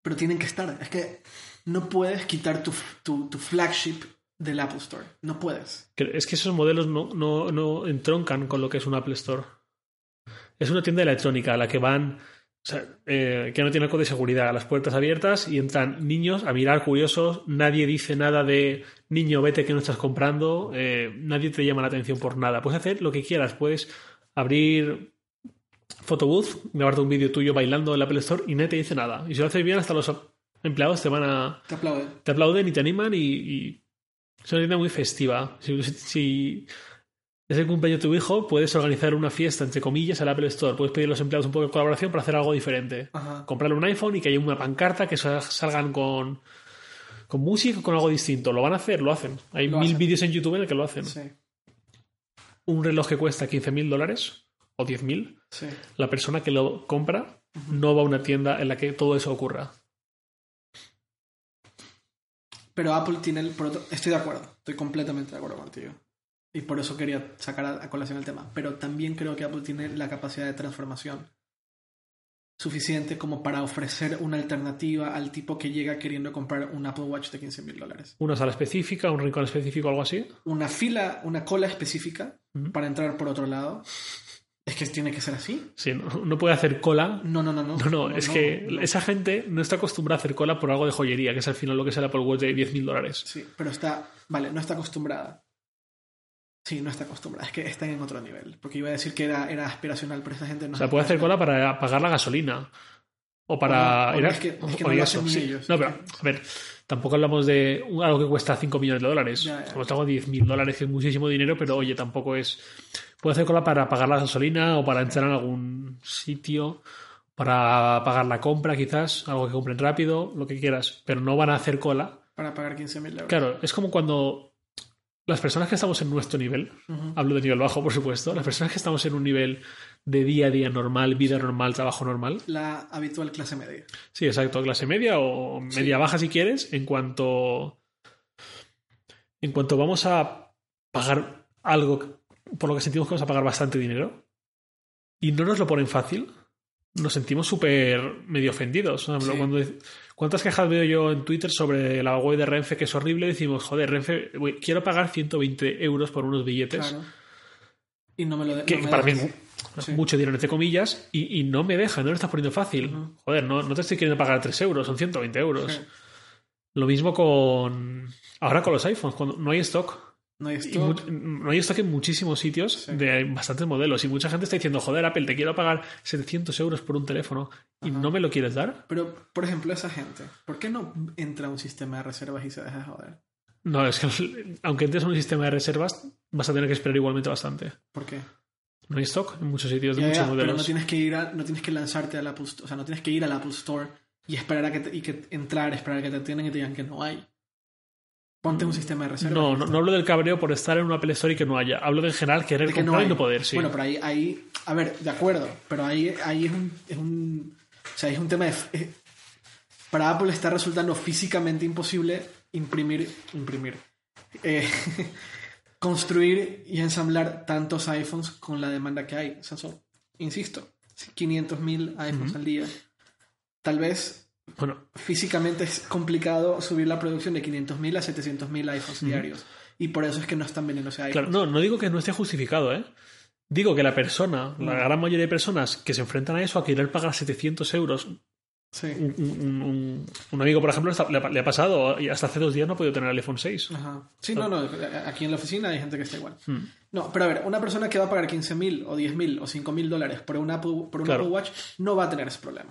Pero tienen que estar. Es que no puedes quitar tu, tu, tu flagship del Apple Store. No puedes. Es que esos modelos no, no, no entroncan con lo que es un Apple Store. Es una tienda electrónica a la que van, o sea, eh, que no tiene código de seguridad, las puertas abiertas y entran niños a mirar curiosos. Nadie dice nada de niño, vete que no estás comprando. eh, nadie te llama la atención por nada. Puedes hacer lo que quieras. Puedes abrir Photobooth, grabarte un vídeo tuyo bailando en la Apple Store y nadie te dice nada. Y si lo haces bien, hasta los empleados te van a, Te aplauden. te aplauden y te animan y, y es una tienda muy festiva. Si, es el cumpleaños de tu hijo, puedes organizar una fiesta, entre comillas, al Apple Store. Puedes pedir a los empleados un poco de colaboración para hacer algo diferente. Ajá. Comprarle un iPhone y que haya una pancarta que sa- salgan con, con música o con algo distinto. Lo van a hacer, lo hacen. Hay Lo mil vídeos en YouTube en el que lo hacen. Sí. Un reloj que cuesta 15.000 dólares o 10.000, Sí. la persona que lo compra no va a una tienda en la que todo eso ocurra. Pero Apple tiene el... por otro- Estoy de acuerdo. Estoy completamente de acuerdo contigo. Y por eso quería sacar a, a colación el tema. Pero también creo que Apple tiene la capacidad de transformación suficiente como para ofrecer una alternativa al tipo que llega queriendo comprar un Apple Watch de 15 mil dólares. Una sala específica, un rincón específico, algo así. Una fila, una cola específica para entrar por otro lado. Es que tiene que ser así. Sí, no, no puede hacer cola No, no, no, no. No, no, es que esa gente no está acostumbrada a hacer cola por algo de joyería, que es al final lo que es el Apple Watch de 10.000 dólares. Sí, pero está... Vale, no está acostumbrada. Sí, no está acostumbrada. Es que están en otro nivel. Porque iba a decir que era, era aspiracional, pero esta gente no O sea, puede hacer cola para pagar la gasolina. O para... O no, ir a- es que- es que o no y lo eso, hacen ni sí. ellos. No, pero, a ver, tampoco hablamos de algo que cuesta 5 millones de dólares. Ya, ya. Estamos hablando de 10.000 dólares, que es muchísimo dinero, pero oye, tampoco es... Puede hacer cola para pagar la gasolina o para entrar en algún sitio, para pagar la compra quizás, algo que compren rápido, lo que quieras, pero no van a hacer cola Para pagar 15 mil euros. Claro, es como cuando las personas que estamos en nuestro nivel, hablo de nivel bajo, por supuesto, las personas que estamos en un nivel de día a día normal, vida normal, trabajo normal, La habitual clase media. sí, exacto, clase media o media baja si quieres, en cuanto en cuanto vamos a pagar algo por lo que sentimos que vamos a pagar bastante dinero y no nos lo ponen fácil, nos sentimos súper medio ofendidos. Por ejemplo, Sí. cuando- ¿Cuántas quejas veo yo en Twitter sobre la web de Renfe que es horrible? Decimos, joder, Renfe, quiero pagar 120 euros por unos billetes. Claro. Y no me lo de- Que no me para mí Sí. mucho dinero, entre comillas, y, y no me deja, no lo estás poniendo fácil. Joder, no, no te estoy queriendo pagar 3 euros, son 120 euros. Sí. Lo mismo con. Ahora con los iPhones, cuando no hay stock. No hay stock. no hay stock en muchísimos sitios Sí. de bastantes modelos. Y mucha gente está diciendo, joder, Apple, te quiero pagar 700 euros por un teléfono y Ajá. no me lo quieres dar. Pero, por ejemplo, esa gente, ¿por qué no entra a un sistema de reservas y se deja de joder? No, es que [LAUGHS] aunque entres en un sistema de reservas, vas a tener que esperar igualmente bastante. ¿Por qué? No hay stock en muchos sitios de muchos modelos. pero no tienes que ir a- no tienes que lanzarte al Apple Store, o sea, no tienes que ir al Apple Store y esperar a que te- y que entrar, esperar a que te atiendan y te digan que no hay. Ponte un sistema de reservas. No, no, no hablo del cabreo por estar en un Apple Store y que no haya. Hablo de en general querer De que comprar hay. y no poder, sí. Bueno, pero ahí, ahí, a ver, de acuerdo, pero ahí, ahí es un, es un, o sea, es un tema de, para Apple está resultando físicamente imposible imprimir, imprimir, eh, [LAUGHS] construir y ensamblar tantos iPhones con la demanda que hay. O sea, son, insisto, 500.000 iPhones al día. Tal vez Bueno, físicamente es complicado subir la producción de 500.000 a 700.000 iPhones diarios. Y por eso es que no están vendiéndose iPhones. claro, no, no digo que no esté justificado, ¿eh? Digo que la persona, la gran mayoría de personas que se enfrentan a eso, a querer pagar 700 euros, Sí. un, un- un- un amigo, por ejemplo, le, ha- pasado y hasta hace dos días no ha podido tener el iPhone 6. Ajá. Sí, no, no, aquí en la oficina hay gente que está igual. Hmm. No, pero a ver, una persona que va a pagar 15.000 o 10.000 o 5.000 dólares por un, Apple, por un Claro. Apple Watch no va a tener ese problema.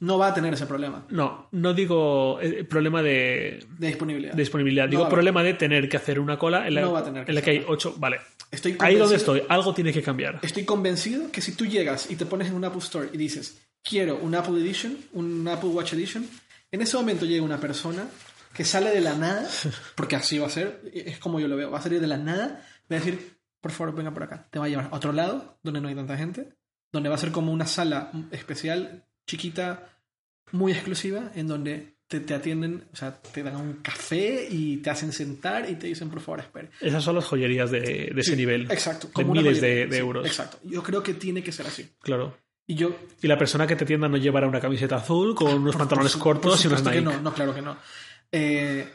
No va a tener ese problema No, no digo eh, problema de, de disponibilidad. de disponibilidad, digo problema de tener que hacer una cola en la, No va a tener que en la que hay hacerla. 8. Vale, Estoy ahí donde estoy, algo tiene que cambiar. Estoy convencido que si tú llegas y te pones en un Apple Store y dices, quiero un Apple Edition, un Apple Watch Edition, en ese momento llega una persona que sale de la nada, [LAUGHS] porque así va a ser, es como yo lo veo, va a salir de la nada, va a decir, por favor, venga por acá. Te va a llevar a otro lado, donde no hay tanta gente, donde va a ser como una sala especial, chiquita, muy exclusiva, en donde te, te atienden, o sea, te dan un café y te hacen sentar y te dicen, por favor, espere. Esas son las joyerías de, de ese Sí, nivel. Exacto. De como una miles de, joyería. de Sí, euros. Exacto. Yo creo que tiene que ser así. Claro. Y yo... Y la persona que te atienda no llevará una camiseta azul con unos pantalones por cortos por y unos Nike. que no, no, claro que no. Eh,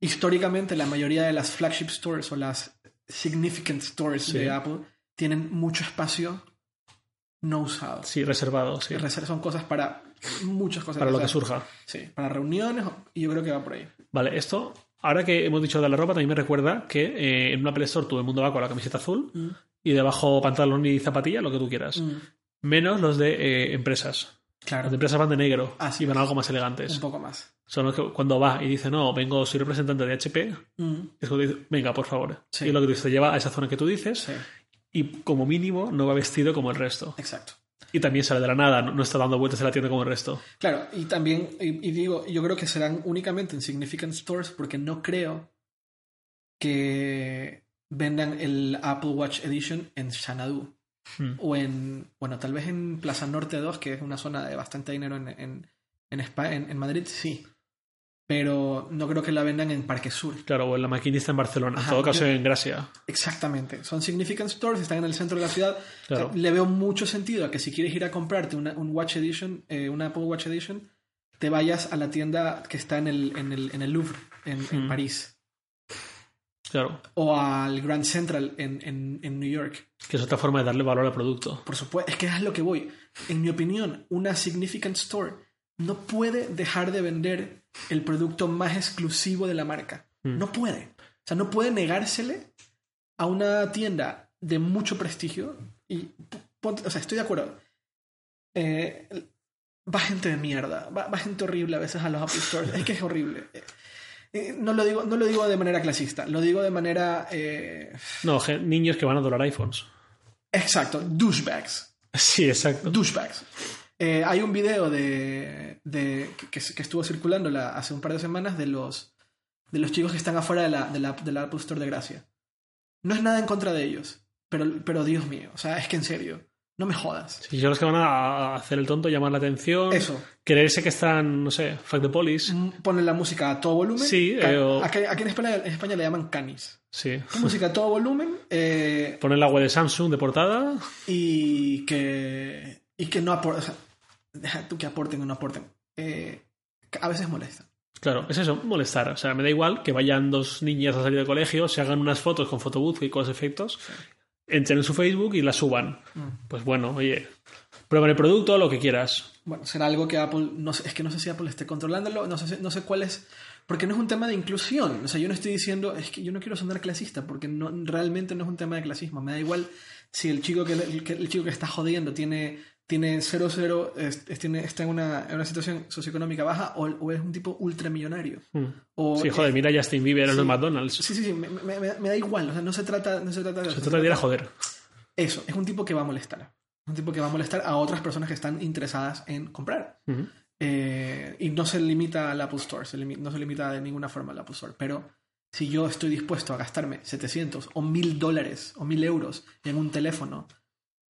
históricamente, la mayoría de las flagship stores o las significant stores Sí. de Apple tienen mucho espacio no usado. Sí, reservado, sí. Son cosas para muchas cosas. Para lo que surja. Sí, para reuniones y yo creo que va por ahí. Vale, esto, ahora que hemos dicho de la ropa, también me recuerda que eh, en un Apple Store todo el mundo va con la camiseta azul Mm. Y debajo pantalón y zapatilla, lo que tú quieras. Mm, Menos los de eh, empresas. Claro, Los de empresas van de negro Así y van es. algo más elegantes. un poco más. Son los que cuando va y dice, no, vengo, soy representante de HP, Mm, es cuando dice, venga, por favor. Sí. Y lo que te lleva a esa zona que tú dices Sí, y como mínimo no va vestido como el resto. exacto. Y también sale de la nada, no, no está dando vueltas en la tienda como el resto. Claro, y también, y, y digo, yo creo que serán únicamente en significant stores porque no creo que vendan el Apple Watch Edition en Xanadu Hmm. o en, bueno, tal vez en Plaza Norte 2, que es una zona de bastante dinero en, en, en, Espa- en, en Madrid, sí. Pero no creo que la vendan en Parque Sur. Claro, o en la maquinista en Barcelona, Ajá, en todo caso yo- en Gracia. Exactamente. Son significant stores, están en el centro de la ciudad. Claro. O sea, le veo mucho sentido a que si quieres ir a comprarte una, un Watch Edition, eh, una Apple Watch Edition, te vayas a la tienda que está en el, en el, en el Louvre, en, en Hmm. París. Claro, O al Grand Central en, en, en New York. que es otra forma de darle valor al producto. Por supuesto, es que es lo que voy. En mi opinión, una significant store no puede dejar de vender el producto más exclusivo de la marca. Mm. No puede. O sea, no puede negársele a una tienda de mucho prestigio y o sea, estoy de acuerdo. Eh, va gente de mierda, va, va gente horrible a veces a los Apple Stores. Es que es horrible. Eh, no, lo digo, no lo digo de manera clasista, lo digo de manera... eh, No, niños que van a adorar iPhones. exacto, douchebags. Sí, exacto. douchebags. Eh, hay un video de, de- que, que estuvo circulando la- hace un par de semanas de los, de los chicos que están afuera de la, de, la, de la Apple Store de Gracia. No es nada en contra de ellos, pero, pero Dios mío, o sea, es que en serio, no me jodas. Sí, son los que van a hacer el tonto, llamar la atención. Eso, Creerse que están, no sé, fuck the police. mm, ponen la música a todo volumen. Sí, eh, o- aquí, aquí en, España, en España le llaman canis. Sí. Música a todo volumen eh, Ponen la web de Samsung de portada. y que, y que no aporten, o sea, deja tú que aporten o no aporten. Eh, a veces molesta. Claro, es eso, molestar. O sea, me da igual que vayan dos niñas a salir del colegio, se hagan unas fotos con photobooth y con los efectos, entren en su Facebook y las suban. Mm. Pues bueno, oye, prueben el producto, lo que quieras. Bueno, será algo que Apple, no sé, es que no sé si Apple esté controlándolo, no sé, no sé cuál es, porque no es un tema de inclusión, o sea, yo no estoy diciendo, es que yo no quiero sonar clasista, porque no, realmente no es un tema de clasismo, me da igual si el chico que, el, que- el chico que está jodiendo tiene, tiene 0-0, es- es- tiene, está en una, en una situación socioeconómica baja o, o es un tipo ultramillonario. Mm. O, Sí, joder, mira Justin Bieber en sí. los McDonald's. Sí, sí, sí, me, me- me- me da igual, o sea, no se trata, no se trata de Se trata de ir a joder. Eso, es un tipo que va a molestar. Es un tipo que va a molestar a otras personas que están interesadas en comprar. Eh, y no se limita al Apple Store, se no se limita de ninguna forma al Apple Store. Pero si yo estoy dispuesto a gastarme 700 o 1000 dólares o 1000 euros en un teléfono,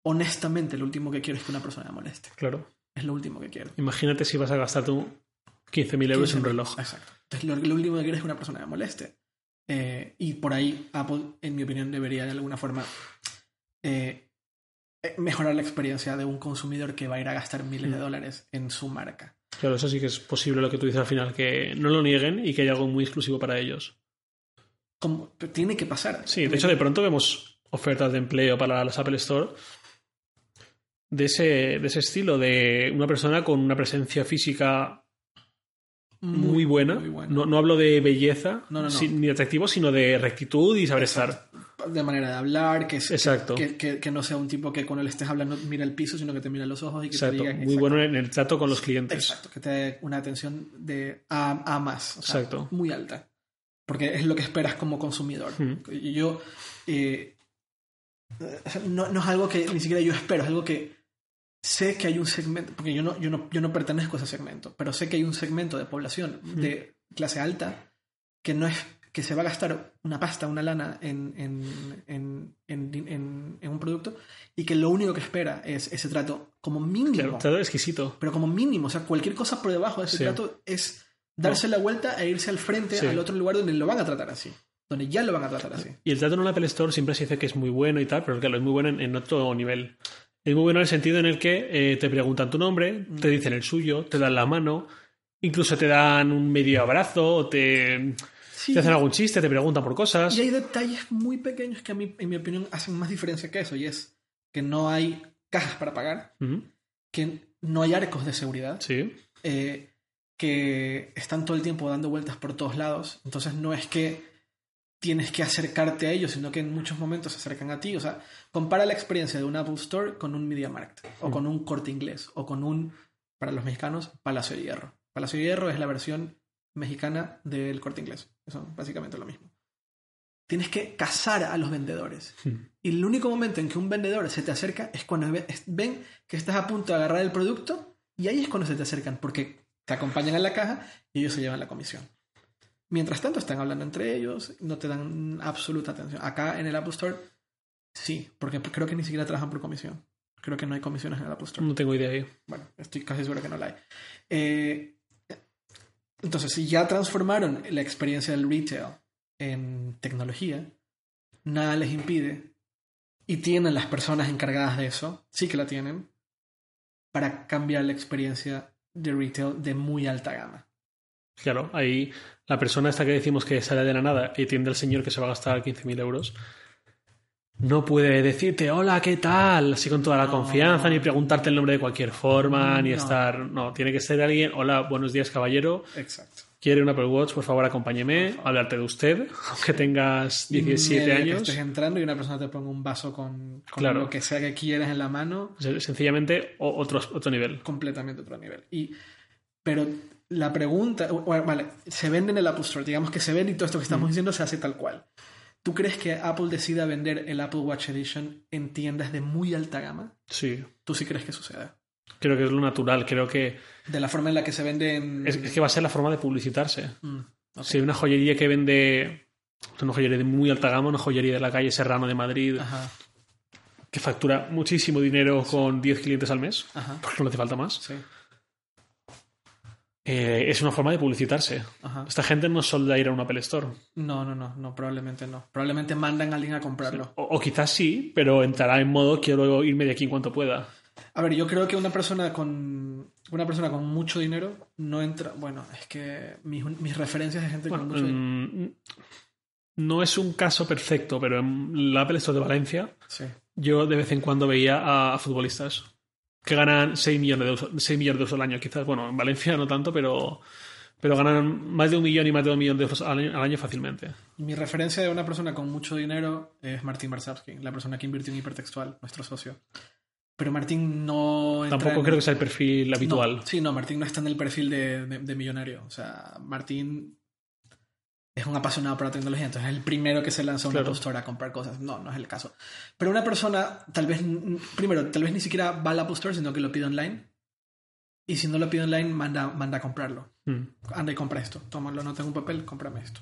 honestamente lo último que quiero es que una persona me moleste. Claro. Es lo último que quiero. Imagínate si vas a gastarte un 15.000 euros en un 15.000. reloj. Exacto. Entonces lo, lo último que quiero es que una persona me moleste. Eh, y por ahí Apple, en mi opinión, debería de alguna forma eh, eh, mejorar la experiencia de un consumidor que va a ir a gastar miles de Mm. dólares en su marca. Claro, eso sí que es posible lo que tú dices al final, que no lo nieguen y que haya algo muy exclusivo para ellos. Como, tiene que pasar. Sí, de hecho, de pronto vemos ofertas de empleo para las Apple Store de ese, de ese estilo, de una persona con una presencia física muy, buena. muy buena. No, no hablo de belleza No, no, ni de atractivo, sino de rectitud y saber estar. De manera de hablar, que, Exacto. que, que- que no sea un tipo que cuando le estés hablando mira el piso, sino que te mira los ojos y que Exacto. te diga. Muy bueno en el trato con los clientes. Exacto, que te dé una atención de A, a más. o sea, Exacto. Muy alta. Porque es lo que esperas como consumidor. Mm. Y yo. eh, no, no es algo que ni siquiera yo espero, es algo que sé que hay un segmento. Porque yo no, yo no, yo no pertenezco a ese segmento, pero sé que hay un segmento de población de clase alta que no es que se va a gastar una pasta, una lana en, en, en, en un producto y que lo único que espera es ese trato como mínimo. Claro, trato exquisito. Pero como mínimo, o sea, cualquier cosa por debajo de ese trato es darse la vuelta e irse al frente al otro lugar donde lo van a tratar así. Donde ya lo van a tratar así. Y el trato en un Apple Store siempre se dice que es muy bueno y tal, pero claro, es muy bueno en, otro nivel. Es muy bueno en el sentido en el que eh, te preguntan tu nombre, te dicen el suyo, te dan la mano, incluso te dan un medio abrazo, o te, te hacen algún chiste, te preguntan por cosas. Y hay detalles muy pequeños que a mí, en mi opinión, hacen más diferencia que eso, y es que no hay cajas para pagar, que no hay arcos de seguridad, sí. Eh, que están todo el tiempo dando vueltas por todos lados, entonces no es que tienes que acercarte a ellos, sino que en muchos momentos se acercan a ti. O sea, compara la experiencia de un Apple Store con un Media Market, o con un corte inglés, o con un, para los mexicanos, Palacio de Hierro. Palacio de Hierro es la versión mexicana del corte inglés. Eso básicamente lo mismo. Tienes que cazar a los vendedores. Hmm. Y el único momento en que un vendedor se te acerca es cuando ven que estás a punto de agarrar el producto y ahí es cuando se te acercan, porque te acompañan a la caja y ellos se llevan la comisión. Mientras tanto están hablando entre ellos, no te dan absoluta atención. Acá en el Apple Store, sí, porque creo que ni siquiera trabajan por comisión. Creo que no hay comisiones en el Apple Store. No tengo idea ahí. Bueno, estoy casi seguro que no la hay. Eh, entonces, si ya transformaron la experiencia del retail en tecnología, nada les impide, y tienen las personas encargadas de eso, sí que la tienen, para cambiar la experiencia de retail de muy alta gama. Claro, ahí la persona esta que decimos que sale de la nada y tiende al señor que se va a gastar 15.000 euros, no puede decirte hola, ¿qué tal? Así con toda la confianza, ni preguntarte el nombre de cualquier forma, ni estar. No, tiene que ser alguien, hola, buenos días, caballero. Exacto. ¿Quiere un Apple Watch? Por favor, acompáñeme, hablarte de usted, [LAUGHS] aunque tengas 17 años. Que estés entrando y una persona te ponga un vaso con, lo que sea que quieras en la mano. Sencillamente otro, otro nivel. Completamente otro nivel. Y, pero la pregunta, vale, se vende en el Apple Store, digamos que se vende y todo esto que estamos mm. diciendo se hace tal cual. ¿Tú crees que Apple decida vender el Apple Watch Edition en tiendas de muy alta gama? Sí. ¿Tú sí crees que sucede? Creo que es lo natural, creo que... De la forma en la que se vende en... Es, que va a ser la forma de publicitarse. Mm, si hay una joyería que vende... Una joyería de muy alta gama, una joyería de la calle Serrano de Madrid, que factura muchísimo dinero con 10 clientes al mes, porque no le hace falta más. Sí. Eh, es una forma de publicitarse. Esta gente no suele ir a un Apple Store. No, no, no, no, probablemente no. Probablemente mandan a alguien a comprarlo. O, o, quizás sí, pero entrará en modo quiero irme de aquí en cuanto pueda. A ver, yo creo que una persona con una persona con mucho dinero no entra. Bueno, es que mis, mis referencias de gente con mucho dinero. Mm, no es un caso perfecto, pero en la Apple Store de Valencia, yo de vez en cuando veía a, futbolistas que ganan 6 millones, de euros, 6 millones de euros al año, quizás. Bueno, en Valencia no tanto, pero, pero ganan más de un millón y más de un millón de euros al año, fácilmente. Mi referencia de una persona con mucho dinero es Martín Barsavsky, la persona que invirtió en hipertextual, nuestro socio. Pero Martín no. Tampoco creo que sea el perfil habitual. sí, no, Martín no está en el perfil de, millonario. O sea, Martín es un apasionado por la tecnología, entonces es el primero que se lanzó a una App a comprar cosas. No, no es el caso. Pero una persona, tal vez, primero, tal vez ni siquiera va al Apple Store, sino que lo pide online. Y si no lo pide online, manda, manda a comprarlo. Hmm. Anda y compra esto. Tómalo, no tengo un papel, cómprame esto.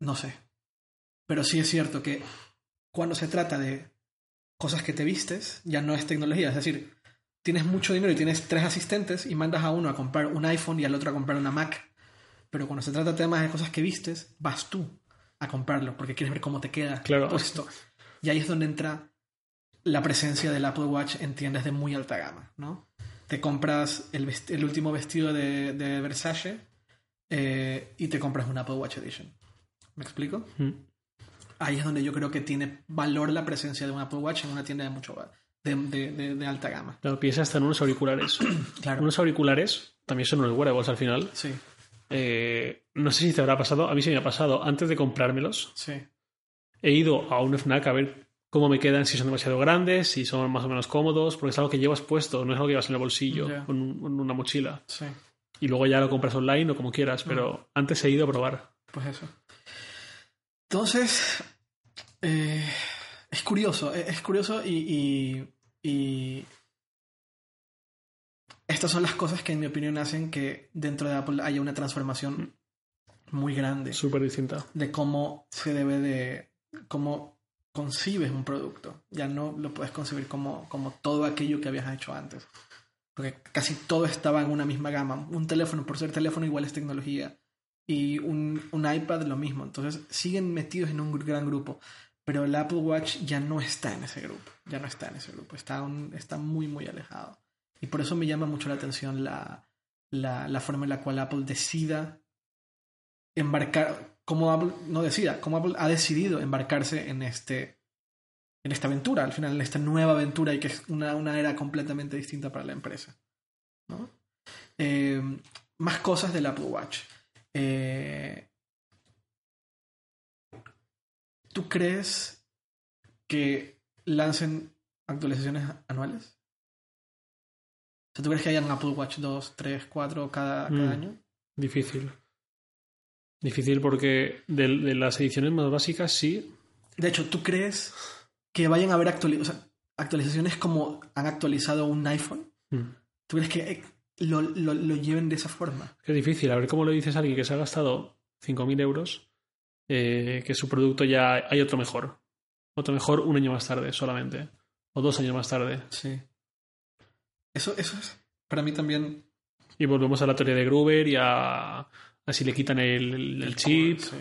No sé. Pero sí es cierto que cuando se trata de cosas que te vistes, ya no es tecnología. Es decir, tienes mucho dinero y tienes tres asistentes y mandas a uno a comprar un iPhone y al otro a comprar una Mac. Pero cuando se trata de temas de cosas que vistes, vas tú a comprarlo porque quieres ver cómo te queda claro. puesto. Y ahí es donde entra la presencia del Apple Watch en tiendas de muy alta gama, ¿no? Te compras el, el último vestido de, de Versace eh, y te compras un Apple Watch Edition. ¿Me explico? Mm ahí es donde yo creo que tiene valor la presencia de un Apple Watch en una tienda de mucho de, de, de, alta gama. Claro, piensa hasta en unos auriculares. [CLEARS THROAT] claro. Unos auriculares también son unos wearables al final. Sí. Eh, no sé si te habrá pasado, a mí sí me ha pasado, antes de comprármelos, sí. he ido a un FNAC a ver cómo me quedan, si son demasiado grandes, si son más o menos cómodos, porque es algo que llevas puesto, no es algo que llevas en el bolsillo, con, una mochila. Sí. Y luego ya lo compras online o como quieras, pero mm. antes he ido a probar. Pues eso. Entonces, eh, es curioso, es curioso y, y, estas son las cosas que en mi opinión hacen que dentro de Apple haya una transformación muy grande Súper distinta. de cómo se debe de, cómo concibes un producto. Ya no lo puedes concebir como, como todo aquello que habías hecho antes. Porque casi todo estaba en una misma gama. Un teléfono, por ser teléfono, igual es tecnología. Y un, un iPad, lo mismo. Entonces siguen metidos en un gran grupo. Pero el Apple Watch ya no está en ese grupo. Ya no está en ese grupo. Está, un- está muy, muy alejado. Y por eso me llama mucho la atención la, la, forma en la cual Apple decida embarcar, como Apple, no decida, como Apple ha decidido embarcarse en este en esta aventura, al final, en esta nueva aventura y que es una, una era completamente distinta para la empresa. ¿no? Eh, más cosas del Apple Watch. Eh, ¿Tú crees que lancen actualizaciones anuales? Sea, ¿Tú crees que hayan Apple Watch 2, 3, 4 cada, cada Mm. año? Difícil. Difícil porque de, de las ediciones más básicas sí. De hecho, ¿tú crees que vayan a haber actuali- o sea, actualizaciones como han actualizado un iPhone? Mm. ¿Tú crees que eh, lo, lo- lo lleven de esa forma? Es difícil. A ver cómo le dices a alguien que se ha gastado 5.000 euros eh, que su producto ya hay otro mejor. Otro mejor un año más tarde solamente. O dos años más tarde. Sí. Eso, eso es para mí también. Y volvemos a la teoría de Gruber y a, a si le quitan el, el- el chip. Sí.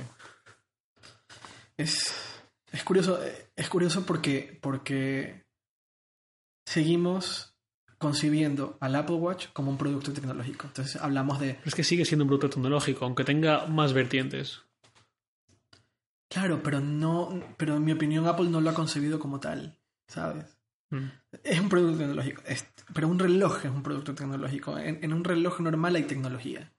Es, es curioso, es curioso porque, porque seguimos concibiendo al Apple Watch como un producto tecnológico. Entonces hablamos de, Pero es que sigue siendo un producto tecnológico, aunque tenga más vertientes. claro, pero no, pero en mi opinión Apple no lo ha concebido como tal, ¿sabes? Mm. Es un producto tecnológico, es- pero un reloj es un producto tecnológico. En, en un reloj normal hay tecnología.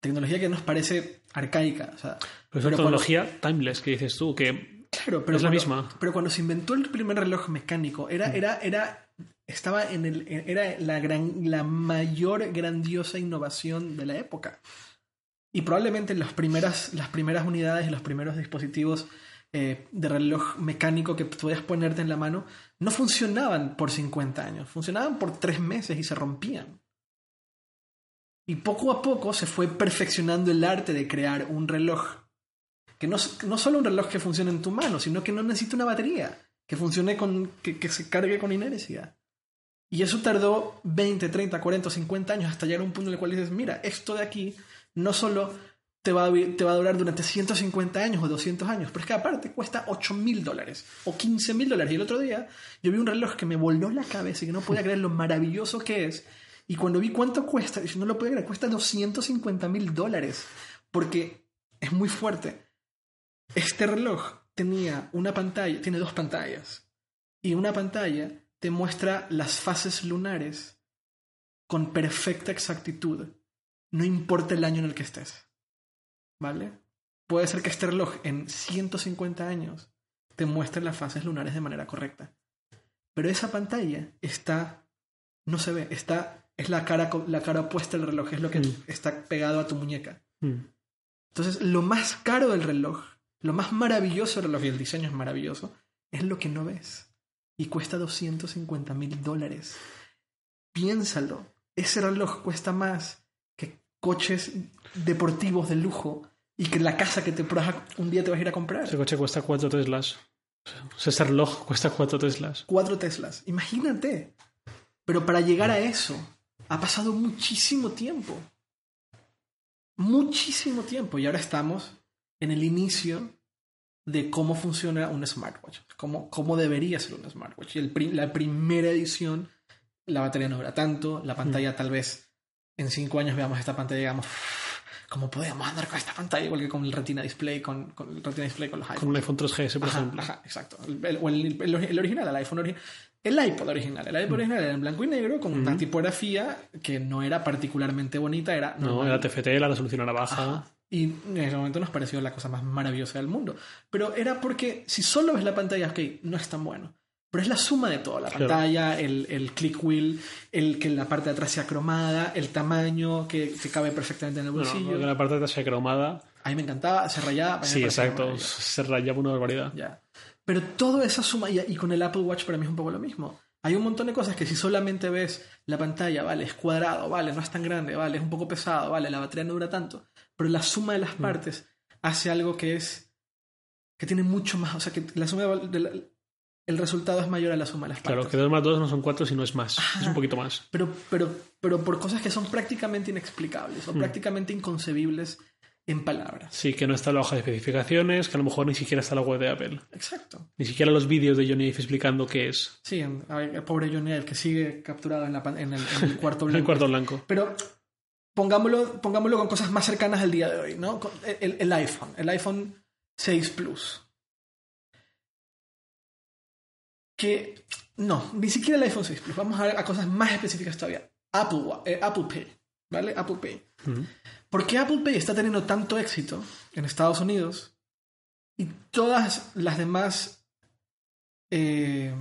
Tecnología que nos parece arcaica. O sea, Pero es una cuando- tecnología timeless que dices tú, que claro, pero es la cuando- misma. Pero cuando se inventó el primer reloj mecánico, era, era, era, estaba en el, era la, gran, la mayor grandiosa innovación de la época. Y probablemente las primeras, las primeras unidades y los primeros dispositivos eh, de reloj mecánico que podías ponerte en la mano no funcionaban por 50 años, funcionaban por 3 meses y se rompían. Y poco a poco se fue perfeccionando el arte de crear un reloj que no, no solo un reloj que funcione en tu mano, sino que no necesita una batería, que funcione con, que, que se cargue con inercia. Y eso tardó 20, 30, 40, 50 años hasta llegar a un punto en el cual dices, mira, esto de aquí no solo te va a, te va a durar durante 150 años o 200 años, pero es que aparte cuesta 8 mil dólares o 15 mil dólares. Y el otro día yo vi un reloj que me voló la cabeza y que no podía creer lo maravilloso que es. Y cuando vi cuánto cuesta, dije, no lo puedo creer, cuesta 250 mil dólares. Porque es muy fuerte. Este reloj tenía una pantalla, tiene dos pantallas. Y una pantalla te muestra las fases lunares con perfecta exactitud. No importa el año en el que estés. ¿Vale? Puede ser que este reloj en 150 años te muestre las fases lunares de manera correcta. Pero esa pantalla está, no se ve, está, es la cara, la cara opuesta del reloj, es lo que Mm. está pegado a tu muñeca. Mm. Entonces, lo más caro del reloj, lo más maravilloso del reloj, y el diseño es maravilloso, es lo que no ves. Y cuesta 250 mil dólares. Piénsalo, ese reloj cuesta más coches deportivos de lujo y que la casa que te un día te vas a ir a comprar. Ese coche cuesta cuatro Teslas. O sea, ese reloj cuesta cuatro Teslas. Cuatro Teslas, imagínate. Pero para llegar a eso, ha pasado muchísimo tiempo. Muchísimo tiempo. Y ahora estamos en el inicio de cómo funciona un smartwatch. Cómo, cómo debería ser un smartwatch. Y el la primera edición, la batería no dura tanto. La pantalla tal vez en cinco años veamos esta pantalla y digamos, ¿cómo podemos andar con esta pantalla? Igual que con el Retina Display, con, con el Retina Display con los iPhones. Con un iPhone 3GS, por Ajá, ejemplo. ajá, exacto. El, el- o el- el- el original, el iPhone original. El iPod original. El iPod original era en blanco y negro con una tipografía que no era particularmente bonita, era No, era TFT, la resolución era baja. Ajá. Y en ese momento nos pareció la cosa más maravillosa del mundo. Pero era porque si solo ves la pantalla, ok, no es tan bueno. Pero es la suma de todo, la Claro. pantalla, el, el click wheel, el que la parte de atrás sea cromada, el tamaño que, que cabe perfectamente en el bolsillo. no, que la parte de atrás sea cromada. A mí me encantaba, se rayaba. Sí, exacto. Se rayaba una barbaridad. Ya. Pero toda esa suma, y, y con el Apple Watch para mí es un poco lo mismo. Hay un montón de cosas que si solamente ves la pantalla, vale, es cuadrado, vale, no es tan grande, vale, es un poco pesado, vale, la batería no dura tanto, pero la suma de las Mm. partes hace algo que es que tiene mucho más, o sea, que la suma de, de la- el resultado es mayor a la suma de las partes. Claro, que 2 más 2 no son 4, sino es más. Es un poquito más. pero, pero, pero por cosas que son prácticamente inexplicables o Mm. prácticamente inconcebibles en palabras. Sí, que no está la hoja de especificaciones, que a lo mejor ni siquiera está la web de Apple. Exacto. Ni siquiera los vídeos de Johnny Ive explicando qué es. Sí, el pobre Johnny Ive que sigue capturado en, la, en, el, en el cuarto [LAUGHS] El blanco. cuarto blanco. Pero pongámoslo, pongámoslo con cosas más cercanas al día de hoy, ¿no? El, el- el iPhone, el iPhone 6 Plus. Que no, ni siquiera el iPhone 6 Plus. Vamos a ver a cosas más específicas todavía. Apple, eh, Apple Pay, ¿vale? Apple Pay. Ujú. ¿Por qué Apple Pay está teniendo tanto éxito en Estados Unidos y todas las demás eh,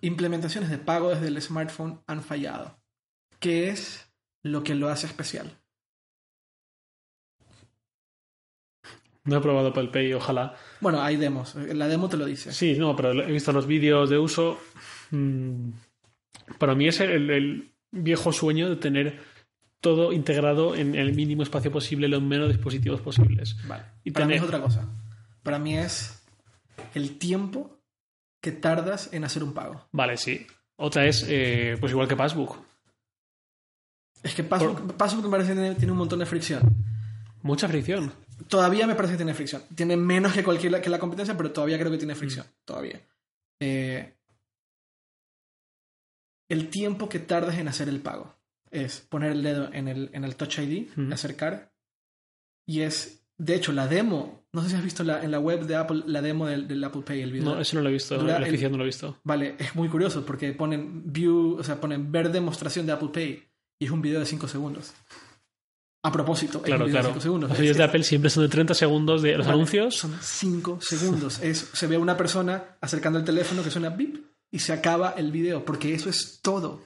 implementaciones de pago desde el smartphone han fallado? ¿Qué es lo que lo hace especial? No he probado Apple Pay, ojalá. Bueno, hay demos. La demo te lo dice. Sí, no, pero he visto los vídeos de uso. Mm, Para mí es el, el viejo sueño de tener todo integrado en el mínimo espacio posible, los menos dispositivos posibles. Vale. Y Para mí es otra cosa. Para mí es el tiempo que tardas en hacer un pago. Vale, sí. Otra es, eh, pues igual que Passbook. Es que Passbook, Passbook me parece que tiene un montón de fricción. Mucha fricción. Todavía me parece que tiene fricción. Tiene menos que cualquier que la competencia, pero todavía creo que tiene fricción. Todavía. Eh, el tiempo que tardas en hacer el pago es poner el dedo en el, en el Touch ID, Ujú. acercar. Y es, de hecho, la demo. No sé si has visto la- en la web de Apple la demo del, del Apple Pay, el video. No, eso no lo he visto. Dura El no lo he visto. Vale, es muy curioso porque ponen view, o sea, ponen ver demostración de Apple Pay y es un video de 5 segundos. A propósito, Claro, claro. de 5 segundos. Los vídeos de Apple siempre son de 30 segundos de los Vale, anuncios. Son 5 segundos. Es, se ve a una persona acercando el teléfono que suena bip y se acaba el video, porque eso es todo.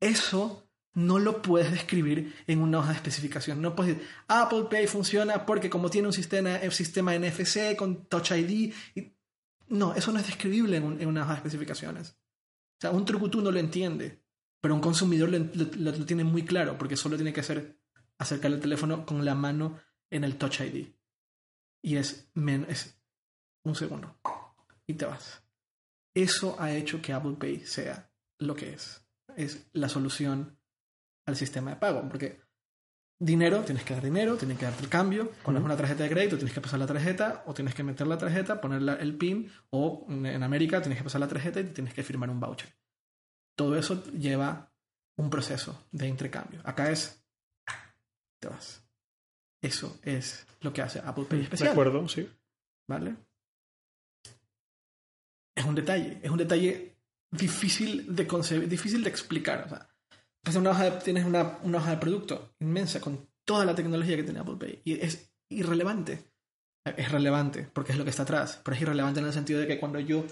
Eso no lo puedes describir en una hoja de especificación. No puedes decir, Apple Pay funciona porque como tiene un sistema, un sistema NFC con Touch ID. y- No, eso no es describible en, un- en una hoja de especificaciones. O sea, un trucutú no lo entiende, pero un consumidor lo, lo- lo tiene muy claro, porque solo tiene que hacer acercar el teléfono con la mano en el Touch ID. Y es, men- es un segundo. Y te vas. Eso ha hecho que Apple Pay sea lo que es. Es la solución al sistema de pago. Porque dinero, tienes que dar dinero, tienes que darte el cambio. Cuando es una tarjeta de crédito, tienes que pasar la tarjeta, o tienes que meter la tarjeta, poner la- el PIN, o en América tienes que pasar la tarjeta y tienes que firmar un voucher. Todo eso lleva un proceso de intercambio. Acá es te vas. Eso es lo que hace Apple Pay De especial. acuerdo, sí. ¿Vale? Es un detalle, es un detalle difícil de concebir, difícil de explicar. O sea, una hoja de- tienes una, una hoja de producto inmensa con toda la tecnología que tiene Apple Pay y es irrelevante. Es relevante porque es lo que está atrás, pero es irrelevante en el sentido de que cuando yo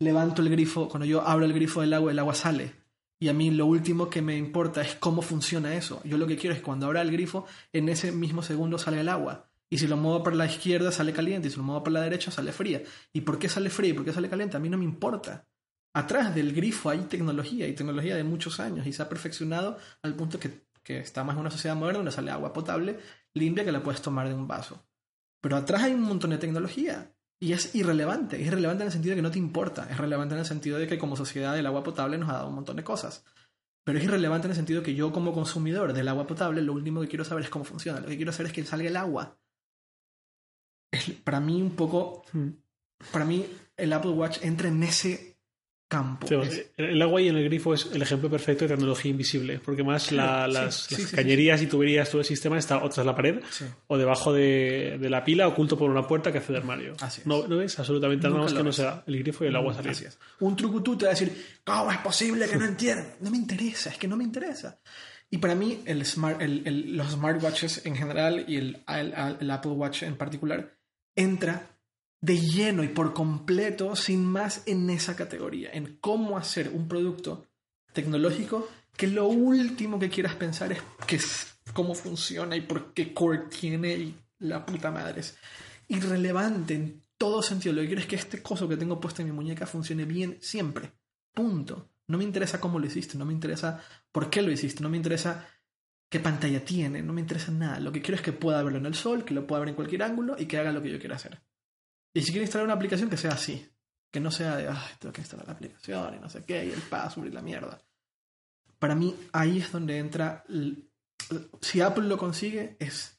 levanto el grifo, cuando yo abro el grifo del agua, el agua sale. Y a mí lo último que me importa es cómo funciona eso. Yo lo que quiero es cuando abra el grifo, en ese mismo segundo sale el agua. Y si lo muevo para la izquierda sale caliente, y si lo muevo para la derecha sale fría. ¿Y por qué sale fría y por qué sale caliente? A mí no me importa. Atrás del grifo hay tecnología, y tecnología de muchos años, y se ha perfeccionado al punto que, que estamos en una sociedad moderna donde sale agua potable, limpia, que la puedes tomar de un vaso. Pero atrás hay un montón de tecnología. Y es irrelevante. Es irrelevante en el sentido de que no te importa. Es relevante en el sentido de que como sociedad el agua potable nos ha dado un montón de cosas. Pero es irrelevante en el sentido de que yo como consumidor del agua potable lo último que quiero saber es cómo funciona. Lo que quiero saber es que salga el agua. Es, para mí un poco... Mm. Para mí el Apple Watch entra en ese campo. Sí, el agua y en el grifo es el ejemplo perfecto de tecnología invisible, porque más la- Claro, sí, las, sí, cañerías y tuberías, todo el sistema está o tras la pared o debajo de, de la pila, oculto por una puerta que hace de armario. No, no ves absolutamente nada más que no sea el grifo y el agua salir. Un trucutú te va a decir, ¿cómo es posible que no entiendan? No me interesa, es que no me interesa. Y para mí, el smart, el- el- los smartwatches en general y el, el- el Apple Watch en particular entra de lleno y por completo, sin más, en esa categoría, en cómo hacer un producto tecnológico que lo último que quieras pensar es que es- cómo funciona y por qué core tiene y la puta madre. Es irrelevante en todo sentido. Lo que quiero es que este coso que tengo puesto en mi muñeca funcione bien siempre. Punto. No me interesa cómo lo hiciste, no me interesa por qué lo hiciste, no me interesa qué pantalla tiene, no me interesa nada. Lo que quiero es que pueda verlo en el sol, que lo pueda ver en cualquier ángulo y que haga lo que yo quiera hacer. Y si quiero instalar una aplicación que sea así, que no sea de, ay, tengo que instalar la aplicación y no sé qué, y el password y la mierda. Para mí ahí es donde entra, si Apple lo consigue, es,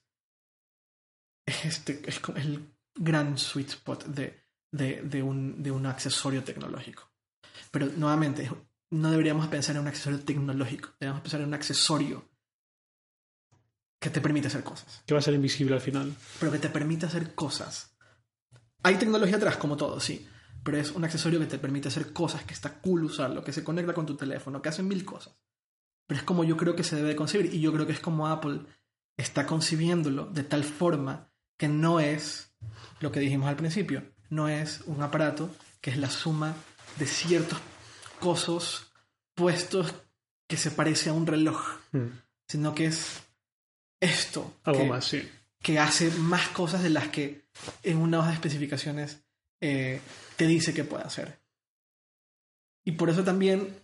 es, este, es el gran sweet spot de, de, de, un, de un accesorio tecnológico. Pero nuevamente, no deberíamos pensar en un accesorio tecnológico, deberíamos pensar en un accesorio que te permite hacer cosas. Que va a ser invisible al final. Pero que te permite hacer cosas. Hay tecnología atrás, como todo, sí. Pero es un accesorio que te permite hacer cosas, que está cool usarlo, que se conecta con tu teléfono, que hace mil cosas. Pero es como yo creo que se debe concebir. Y yo creo que es como Apple está concibiéndolo de tal forma que no es lo que dijimos al principio. No es un aparato que es la suma de ciertos cosos puestos que se parece a un reloj. Mm. Sino que es esto. Algo que, más, sí. Que hace más cosas de las que en una hoja de especificaciones eh, te dice que puede hacer. Y por eso también,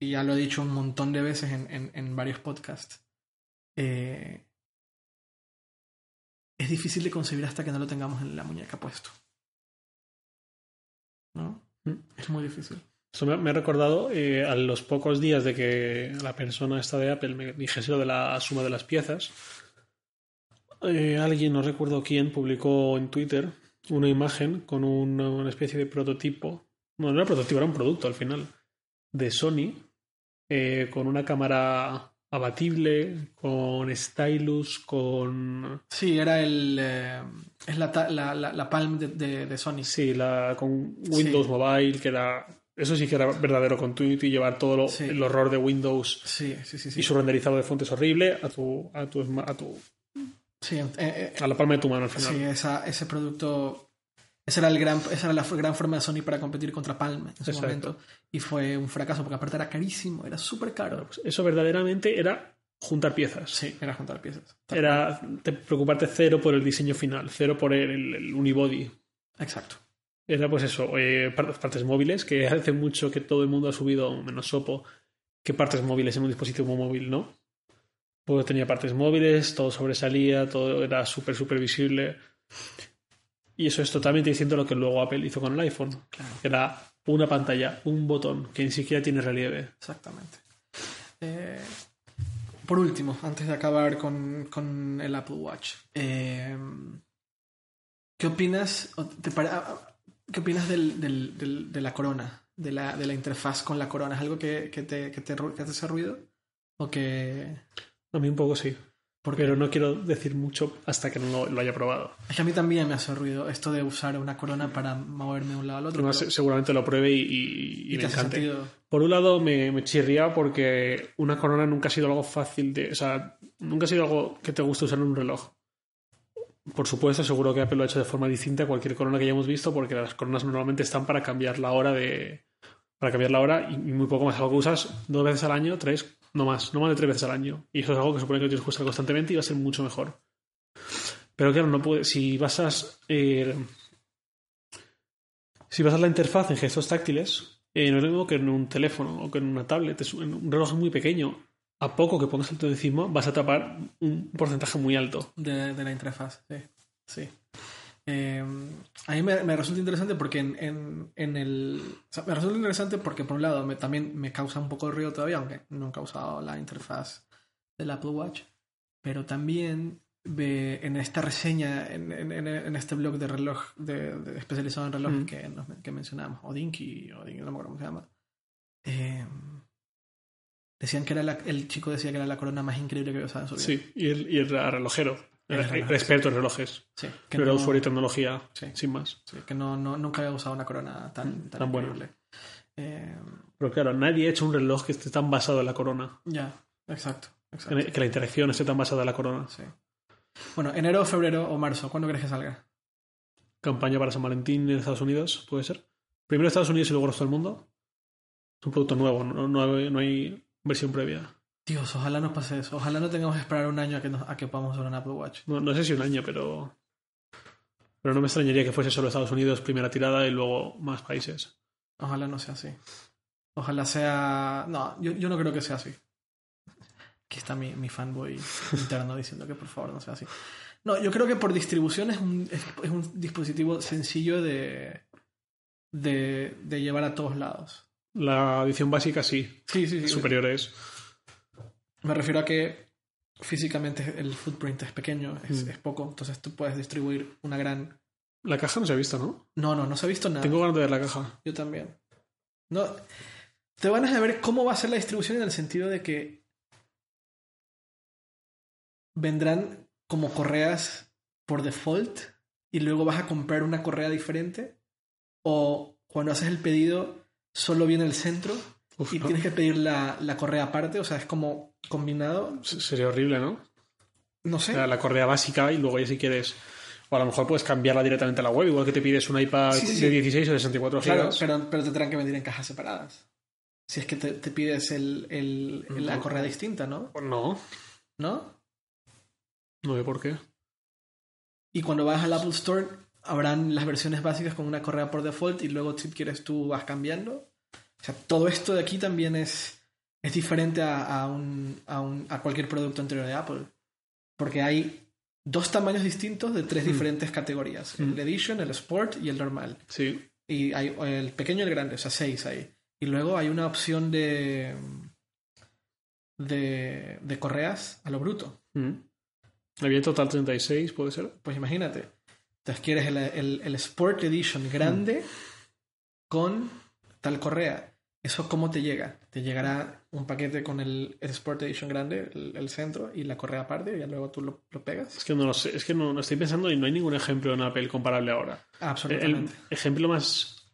y ya lo he dicho un montón de veces en, en, en varios podcasts, eh, es difícil de concebir hasta que no lo tengamos en la muñeca puesto. ¿No? Mm. Es muy difícil. Eso me, me ha recordado eh, a los pocos días de que la persona esta de Apple me dijese lo de la suma de las piezas. Eh, alguien, no recuerdo quién, publicó en Twitter una imagen con una, una especie de prototipo. No, no era prototipo, era un producto al final. De Sony. eh, con una cámara abatible, con stylus, con. Sí, era el. eh, es la, la, la, la Palm de, de, de Sony. Sí, la, con Windows Sí. Mobile, que era. Eso sí que era verdadero continuity y llevar todo lo- Sí. el horror de Windows Sí, sí, sí. Sí, y su renderizado de fuentes horrible a tu, a tu, a tu Sí, eh, eh, a la palma de tu mano al final. sí, esa, ese producto. Esa era, el gran, esa era la gran forma de Sony para competir contra Palm en su Exacto. momento. Y fue un fracaso porque aparte era carísimo, era súper caro. Pues eso verdaderamente era juntar piezas. Sí, era juntar piezas. Era te- preocuparte cero por el diseño final, cero por el, unibody. Exacto. Era pues eso, eh, par- partes móviles, que [LAUGHS] hace mucho que todo el mundo ha subido, menos Sopo, que partes móviles en un dispositivo móvil no. Pues tenía partes móviles, todo sobresalía, todo era súper, súper visible. Y eso es totalmente distinto a lo que luego Apple hizo con el iPhone. Claro. Era una pantalla, un botón, que ni siquiera tiene relieve. Exactamente. Eh, por último, antes de acabar con, con el Apple Watch, eh, ¿qué opinas? te pare- ¿Qué opinas del, del- del- de la corona? De la, de la interfaz con la corona. ¿Es algo que, que te, que, te, que te hace ruido? ¿O que.? A mí un poco sí. Porque Pero no quiero decir mucho hasta que no lo, lo haya probado. es que a mí también me hace ruido esto de usar una corona para moverme de un lado al otro. Pero- seguramente lo pruebe y, y- y y me encante. Por un lado me, me chirría porque una corona nunca ha sido algo fácil de... O sea, nunca ha sido algo que te guste usar en un reloj. Por supuesto, seguro que Apple lo ha hecho de forma distinta a cualquier corona que hayamos visto porque las coronas normalmente están para cambiar la hora de... Para cambiar la hora y muy poco más. Algo que usas dos veces al año, tres, no más, no más de tres veces al año. Y eso es algo que supone que lo tienes que usar constantemente y va a ser mucho mejor. Pero claro, no puede, si basas eh, si basas la interfaz en gestos táctiles, eh, no es lo mismo que en un teléfono o que en una tablet, es un, un reloj muy pequeño. A poco que pongas el dedo encima, vas a tapar un porcentaje muy alto. de, de la interfaz, sí. sí. Eh, a mí me, me resulta interesante porque en, en, en el... o sea, me resulta interesante porque por un lado me, también me causa un poco de ruido todavía, aunque nunca he usado la interfaz del Apple Watch, pero también ve en esta reseña, en, en, este blog de reloj, de, de- especializado en reloj Mm. que, nos- que mencionamos, Odinky, Odinky, no me acuerdo cómo se llama, eh, decían que era la- el chico decía que era la corona más increíble que había usado en su vida. Sí, y el, y el relojero. El experto en relojes. Sí, Que no era usuario de tecnología, Sí. sin más. Sí, que no, no, nunca había usado una corona tan, tan, Tan buena. Eh, Pero claro, nadie ha hecho un reloj que esté tan basado en la corona. ya, exacto. exacto Que la interacción esté tan basada en la corona. sí. Bueno, enero, febrero o marzo, ¿cuándo crees que salga? Campaña para San Valentín en Estados Unidos, puede ser. Primero Estados Unidos y luego el resto del mundo. Es un producto nuevo, no, no no hay versión previa. Dios, ojalá no pase eso. Ojalá no tengamos que esperar un año a que, nos- a que podamos usar un Apple Watch. No, no sé si un año, pero. Pero no me extrañaría que fuese solo Estados Unidos primera tirada y luego más países. Ojalá no sea así. Ojalá sea. No, yo, yo no creo que sea así. Aquí está mi, mi fanboy interno diciendo que por favor no sea así. No, yo creo que por distribución es un, es, es un dispositivo sencillo de, de, de llevar a todos lados. La edición básica sí. Sí, sí, sí. Superiores. Me refiero a que físicamente el footprint es pequeño, es, Mm. es poco, entonces tú puedes distribuir una gran... La caja no se ha visto, ¿no? No, no, no se ha visto nada. Tengo ganas de ver la caja. Yo también. No, te van a ver cómo va a ser la distribución en el sentido de que vendrán como correas por default y luego vas a comprar una correa diferente o cuando haces el pedido solo viene el centro Uf, y no. tienes que pedir la, la correa aparte, o sea, es como combinado. Se- Sería horrible, ¿no? No O sé. sea, la correa básica y luego ya si quieres... O a lo mejor puedes cambiarla directamente a la web, igual que te pides un iPad Sí, sí, sí. de 16 o de 64 Claro, gigas. pero, pero te tendrán que venir en cajas separadas. Si es que te, te pides el, el- la No. correa distinta, ¿no? No, ¿No? no sé por qué. Y cuando vas al Apple Store, habrán las versiones básicas con una correa por default y luego si quieres tú vas cambiando. O sea, todo esto de aquí también es, es diferente a, a, un, a, un- a cualquier producto anterior de Apple. Porque hay dos tamaños distintos de tres Mm. diferentes categorías. Mm. El Edition, el Sport y el normal. Sí. Y hay el pequeño y el grande, o sea, seis ahí. Y luego hay una opción de, de, de correas a lo bruto. Mm. Había total 36, puede ser. Pues imagínate. Entonces quieres el, el- el Sport Edition grande con tal correa. ¿Eso cómo te llega? Te llegará un paquete con el, el Sport Edition grande, el, el centro, y la correa aparte, y ya luego tú lo, lo pegas. Es que no lo sé, es que no, no estoy pensando y no hay ningún ejemplo en Apple comparable ahora. El Absolutamente. ejemplo más,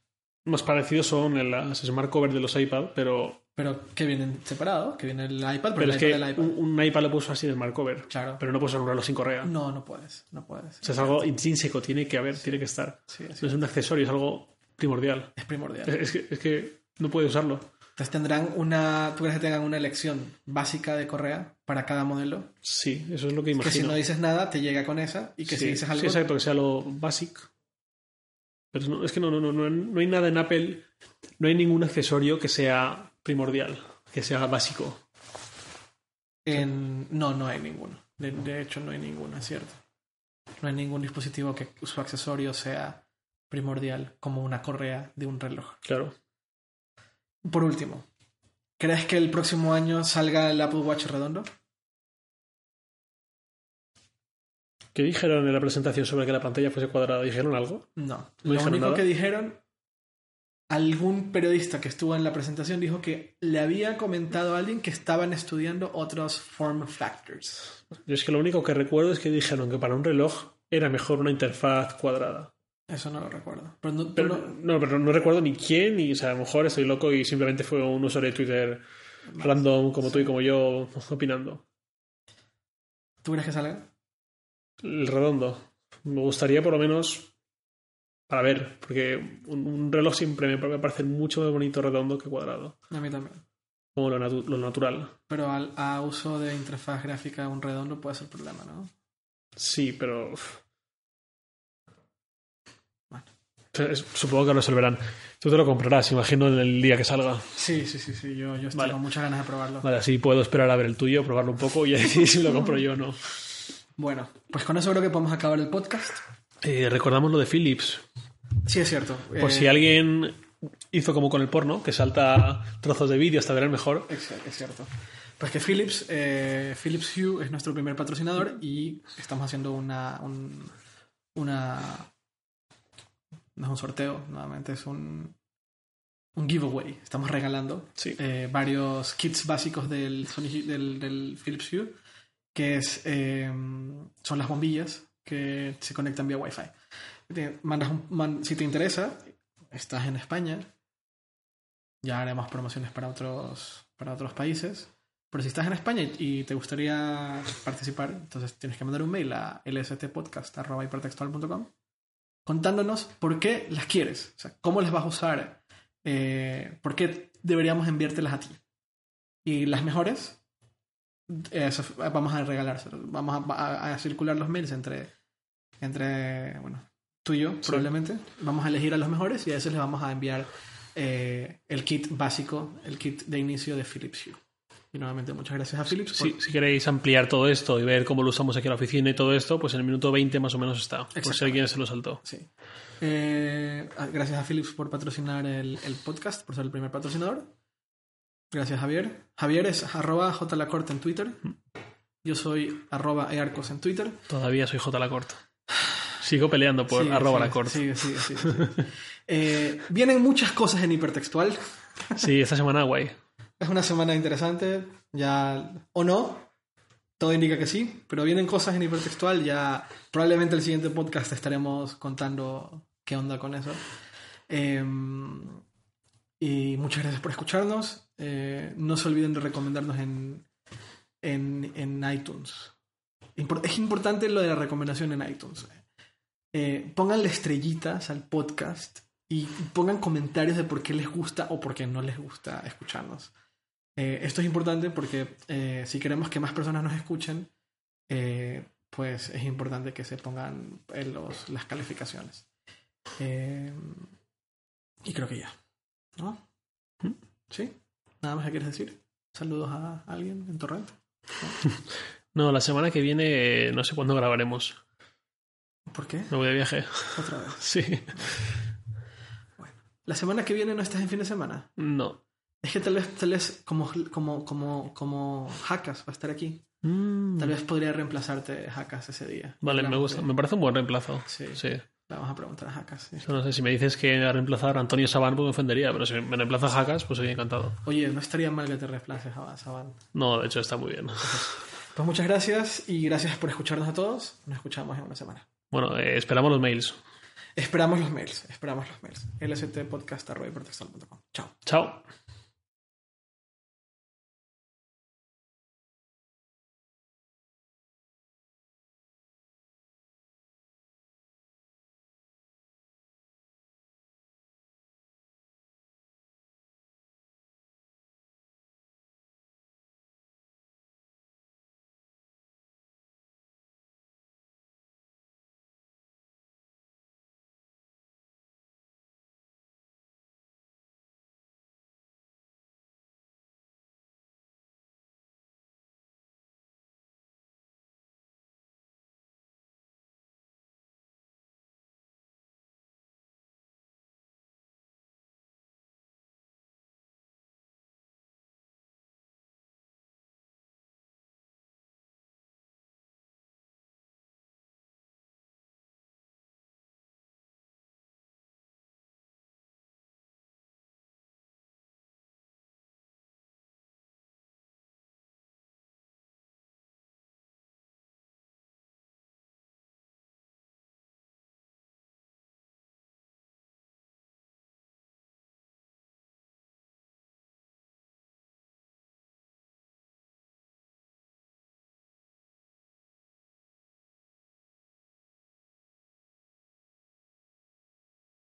más parecido son las smart cover de los iPad, pero, Pero que vienen separados, que viene el iPad, pero, pero el es iPad que del iPad. un, un iPad lo puso así de smart cover, Claro. pero no puedes anularlo sin correa. No, no puedes. No puedes. O sea, es algo intrínseco, tiene que haber, tiene que estar. Sí. No es un accesorio, es algo primordial. Es primordial. Es, es que, es que no puede usarlo. Entonces tendrán una, ¿tú crees que tengan una elección básica de correa para cada modelo? Sí, eso es lo que Que si imagino. no dices nada, te llega con esa y que sí, si dices sí, algo... exacto, que sea lo basic. Pero no- es que no, no, no, no, no hay nada en Apple, no hay ningún accesorio que sea primordial, que sea básico. en- No, no hay ninguno. De, de hecho, no hay ninguno, es cierto. No hay ningún dispositivo que su accesorio sea primordial, como una correa de un reloj. Claro. Por último, ¿crees que el próximo año salga el Apple Watch redondo? ¿Qué dijeron en la presentación sobre que la pantalla fuese cuadrada? ¿Dijeron algo? No. ¿No Lo único nada? que dijeron, algún periodista que estuvo en la presentación dijo que le había comentado a alguien que estaban estudiando otros form factors. Yo es que lo único que recuerdo es que dijeron que para un reloj era mejor una interfaz cuadrada. Eso no lo recuerdo. Pero no- Pero no- no, pero no recuerdo ni quién, y o sea, a lo mejor estoy loco y simplemente fue un usuario de Twitter random como tú y como yo [LAUGHS] opinando. ¿Tú crees que salga? El redondo. Me gustaría por lo menos para ver, porque un, un reloj siempre me, parece mucho más bonito redondo que cuadrado, A mí también. como lo, natu- lo natural. Pero al, a uso de interfaz gráfica un redondo puede ser problema, ¿no? Sí, pero... Bueno. Es- Supongo que lo resolverán. Tú te lo comprarás, imagino, en el día que salga. Sí, sí, sí, sí. Yo, yo estoy Vale. con muchas ganas de probarlo. Vale, así puedo esperar a ver el tuyo, probarlo un poco y decidir si lo compro yo o no. Bueno, pues con eso creo que podemos acabar el podcast. Eh, recordamos lo de Philips. Sí, es cierto. Por Eh, si alguien hizo como con el porno, que salta trozos de vídeo hasta ver el mejor. Es, es cierto. Pues que Philips, eh, Philips Hue es nuestro primer patrocinador y estamos haciendo una, un, una, no es un sorteo, nuevamente es un, un giveaway. Estamos regalando Sí. eh, varios kits básicos del, Sony- del, del Philips Hue, que es, eh, son las bombillas que se conectan vía Wi-Fi. Te mandas un- man- si te interesa, estás en España, ya haremos promociones para otros, para otros países. Pero si estás en España y te gustaría participar, entonces tienes que mandar un mail a lstpodcast.hipertextual.com contándonos por qué las quieres, o sea, cómo las vas a usar, eh, por qué deberíamos enviártelas a ti. Y las mejores, eso vamos a regalárselas. Vamos a, a- a circular los mails entre, entre bueno, tú y yo, Sí. probablemente. Vamos a elegir a los mejores y a esos les vamos a enviar eh, el kit básico, el kit de inicio de Philips Hue. Y nuevamente muchas gracias a Philips. Si queréis ampliar todo esto y ver cómo lo usamos aquí en la oficina y todo esto, pues en el minuto 20 más o menos está. Por si alguien se lo saltó. Sí. Eh, gracias a Philips por patrocinar el, el, podcast, por ser el primer patrocinador. Gracias, Javier. Javier es arroba jlacorte en Twitter. Yo soy arroba earcos en Twitter. Todavía soy jlacorte. [SIGHS] Sigo peleando por arroba la corte. Sí, sí, sí. eh, vienen muchas cosas en hipertextual. Sí, esta semana guay. Es una semana interesante, ya o no, todo indica que sí, pero vienen cosas en hipertextual, ya probablemente el siguiente podcast estaremos contando qué onda con eso. Eh, y muchas gracias por escucharnos. Eh, no se olviden de recomendarnos en, en, en iTunes. es importante lo de la recomendación en iTunes. Eh, pónganle estrellitas al podcast y pongan comentarios de por qué les gusta o por qué no les gusta escucharnos. Eh, esto es importante porque eh, si queremos que más personas nos escuchen, eh, pues es importante que se pongan en los, las calificaciones. y creo que ya. ¿No? ¿Sí? ¿Nada más que quieres decir? ¿Saludos a alguien en Torrent? ¿No? la semana que viene no sé cuándo grabaremos. ¿Por qué? Me voy de viaje. ¿Otra vez? [LAUGHS] Sí. Bueno. ¿La semana que viene no estás en fin de semana? No. Es que tal vez, tal vez como, como, como, como Hackas va a estar aquí. Mm. Tal vez podría reemplazarte Hackas ese día. Vale, me gusta. Me parece un buen reemplazo. Sí. sí. Vamos a preguntar a Hackas. Sí. No sé, si me dices que a reemplazar a Antonio Saban, pues me ofendería, pero si me reemplaza a Hackas, pues sería encantado. Oye, no estaría mal que te reemplaces a Saban. No, de hecho está muy bien. Pues muchas gracias y gracias por escucharnos a todos. Nos escuchamos en una semana. Bueno, eh, esperamos los mails. Esperamos los mails, esperamos los mails. lstpodcast.com. Chao. Chao.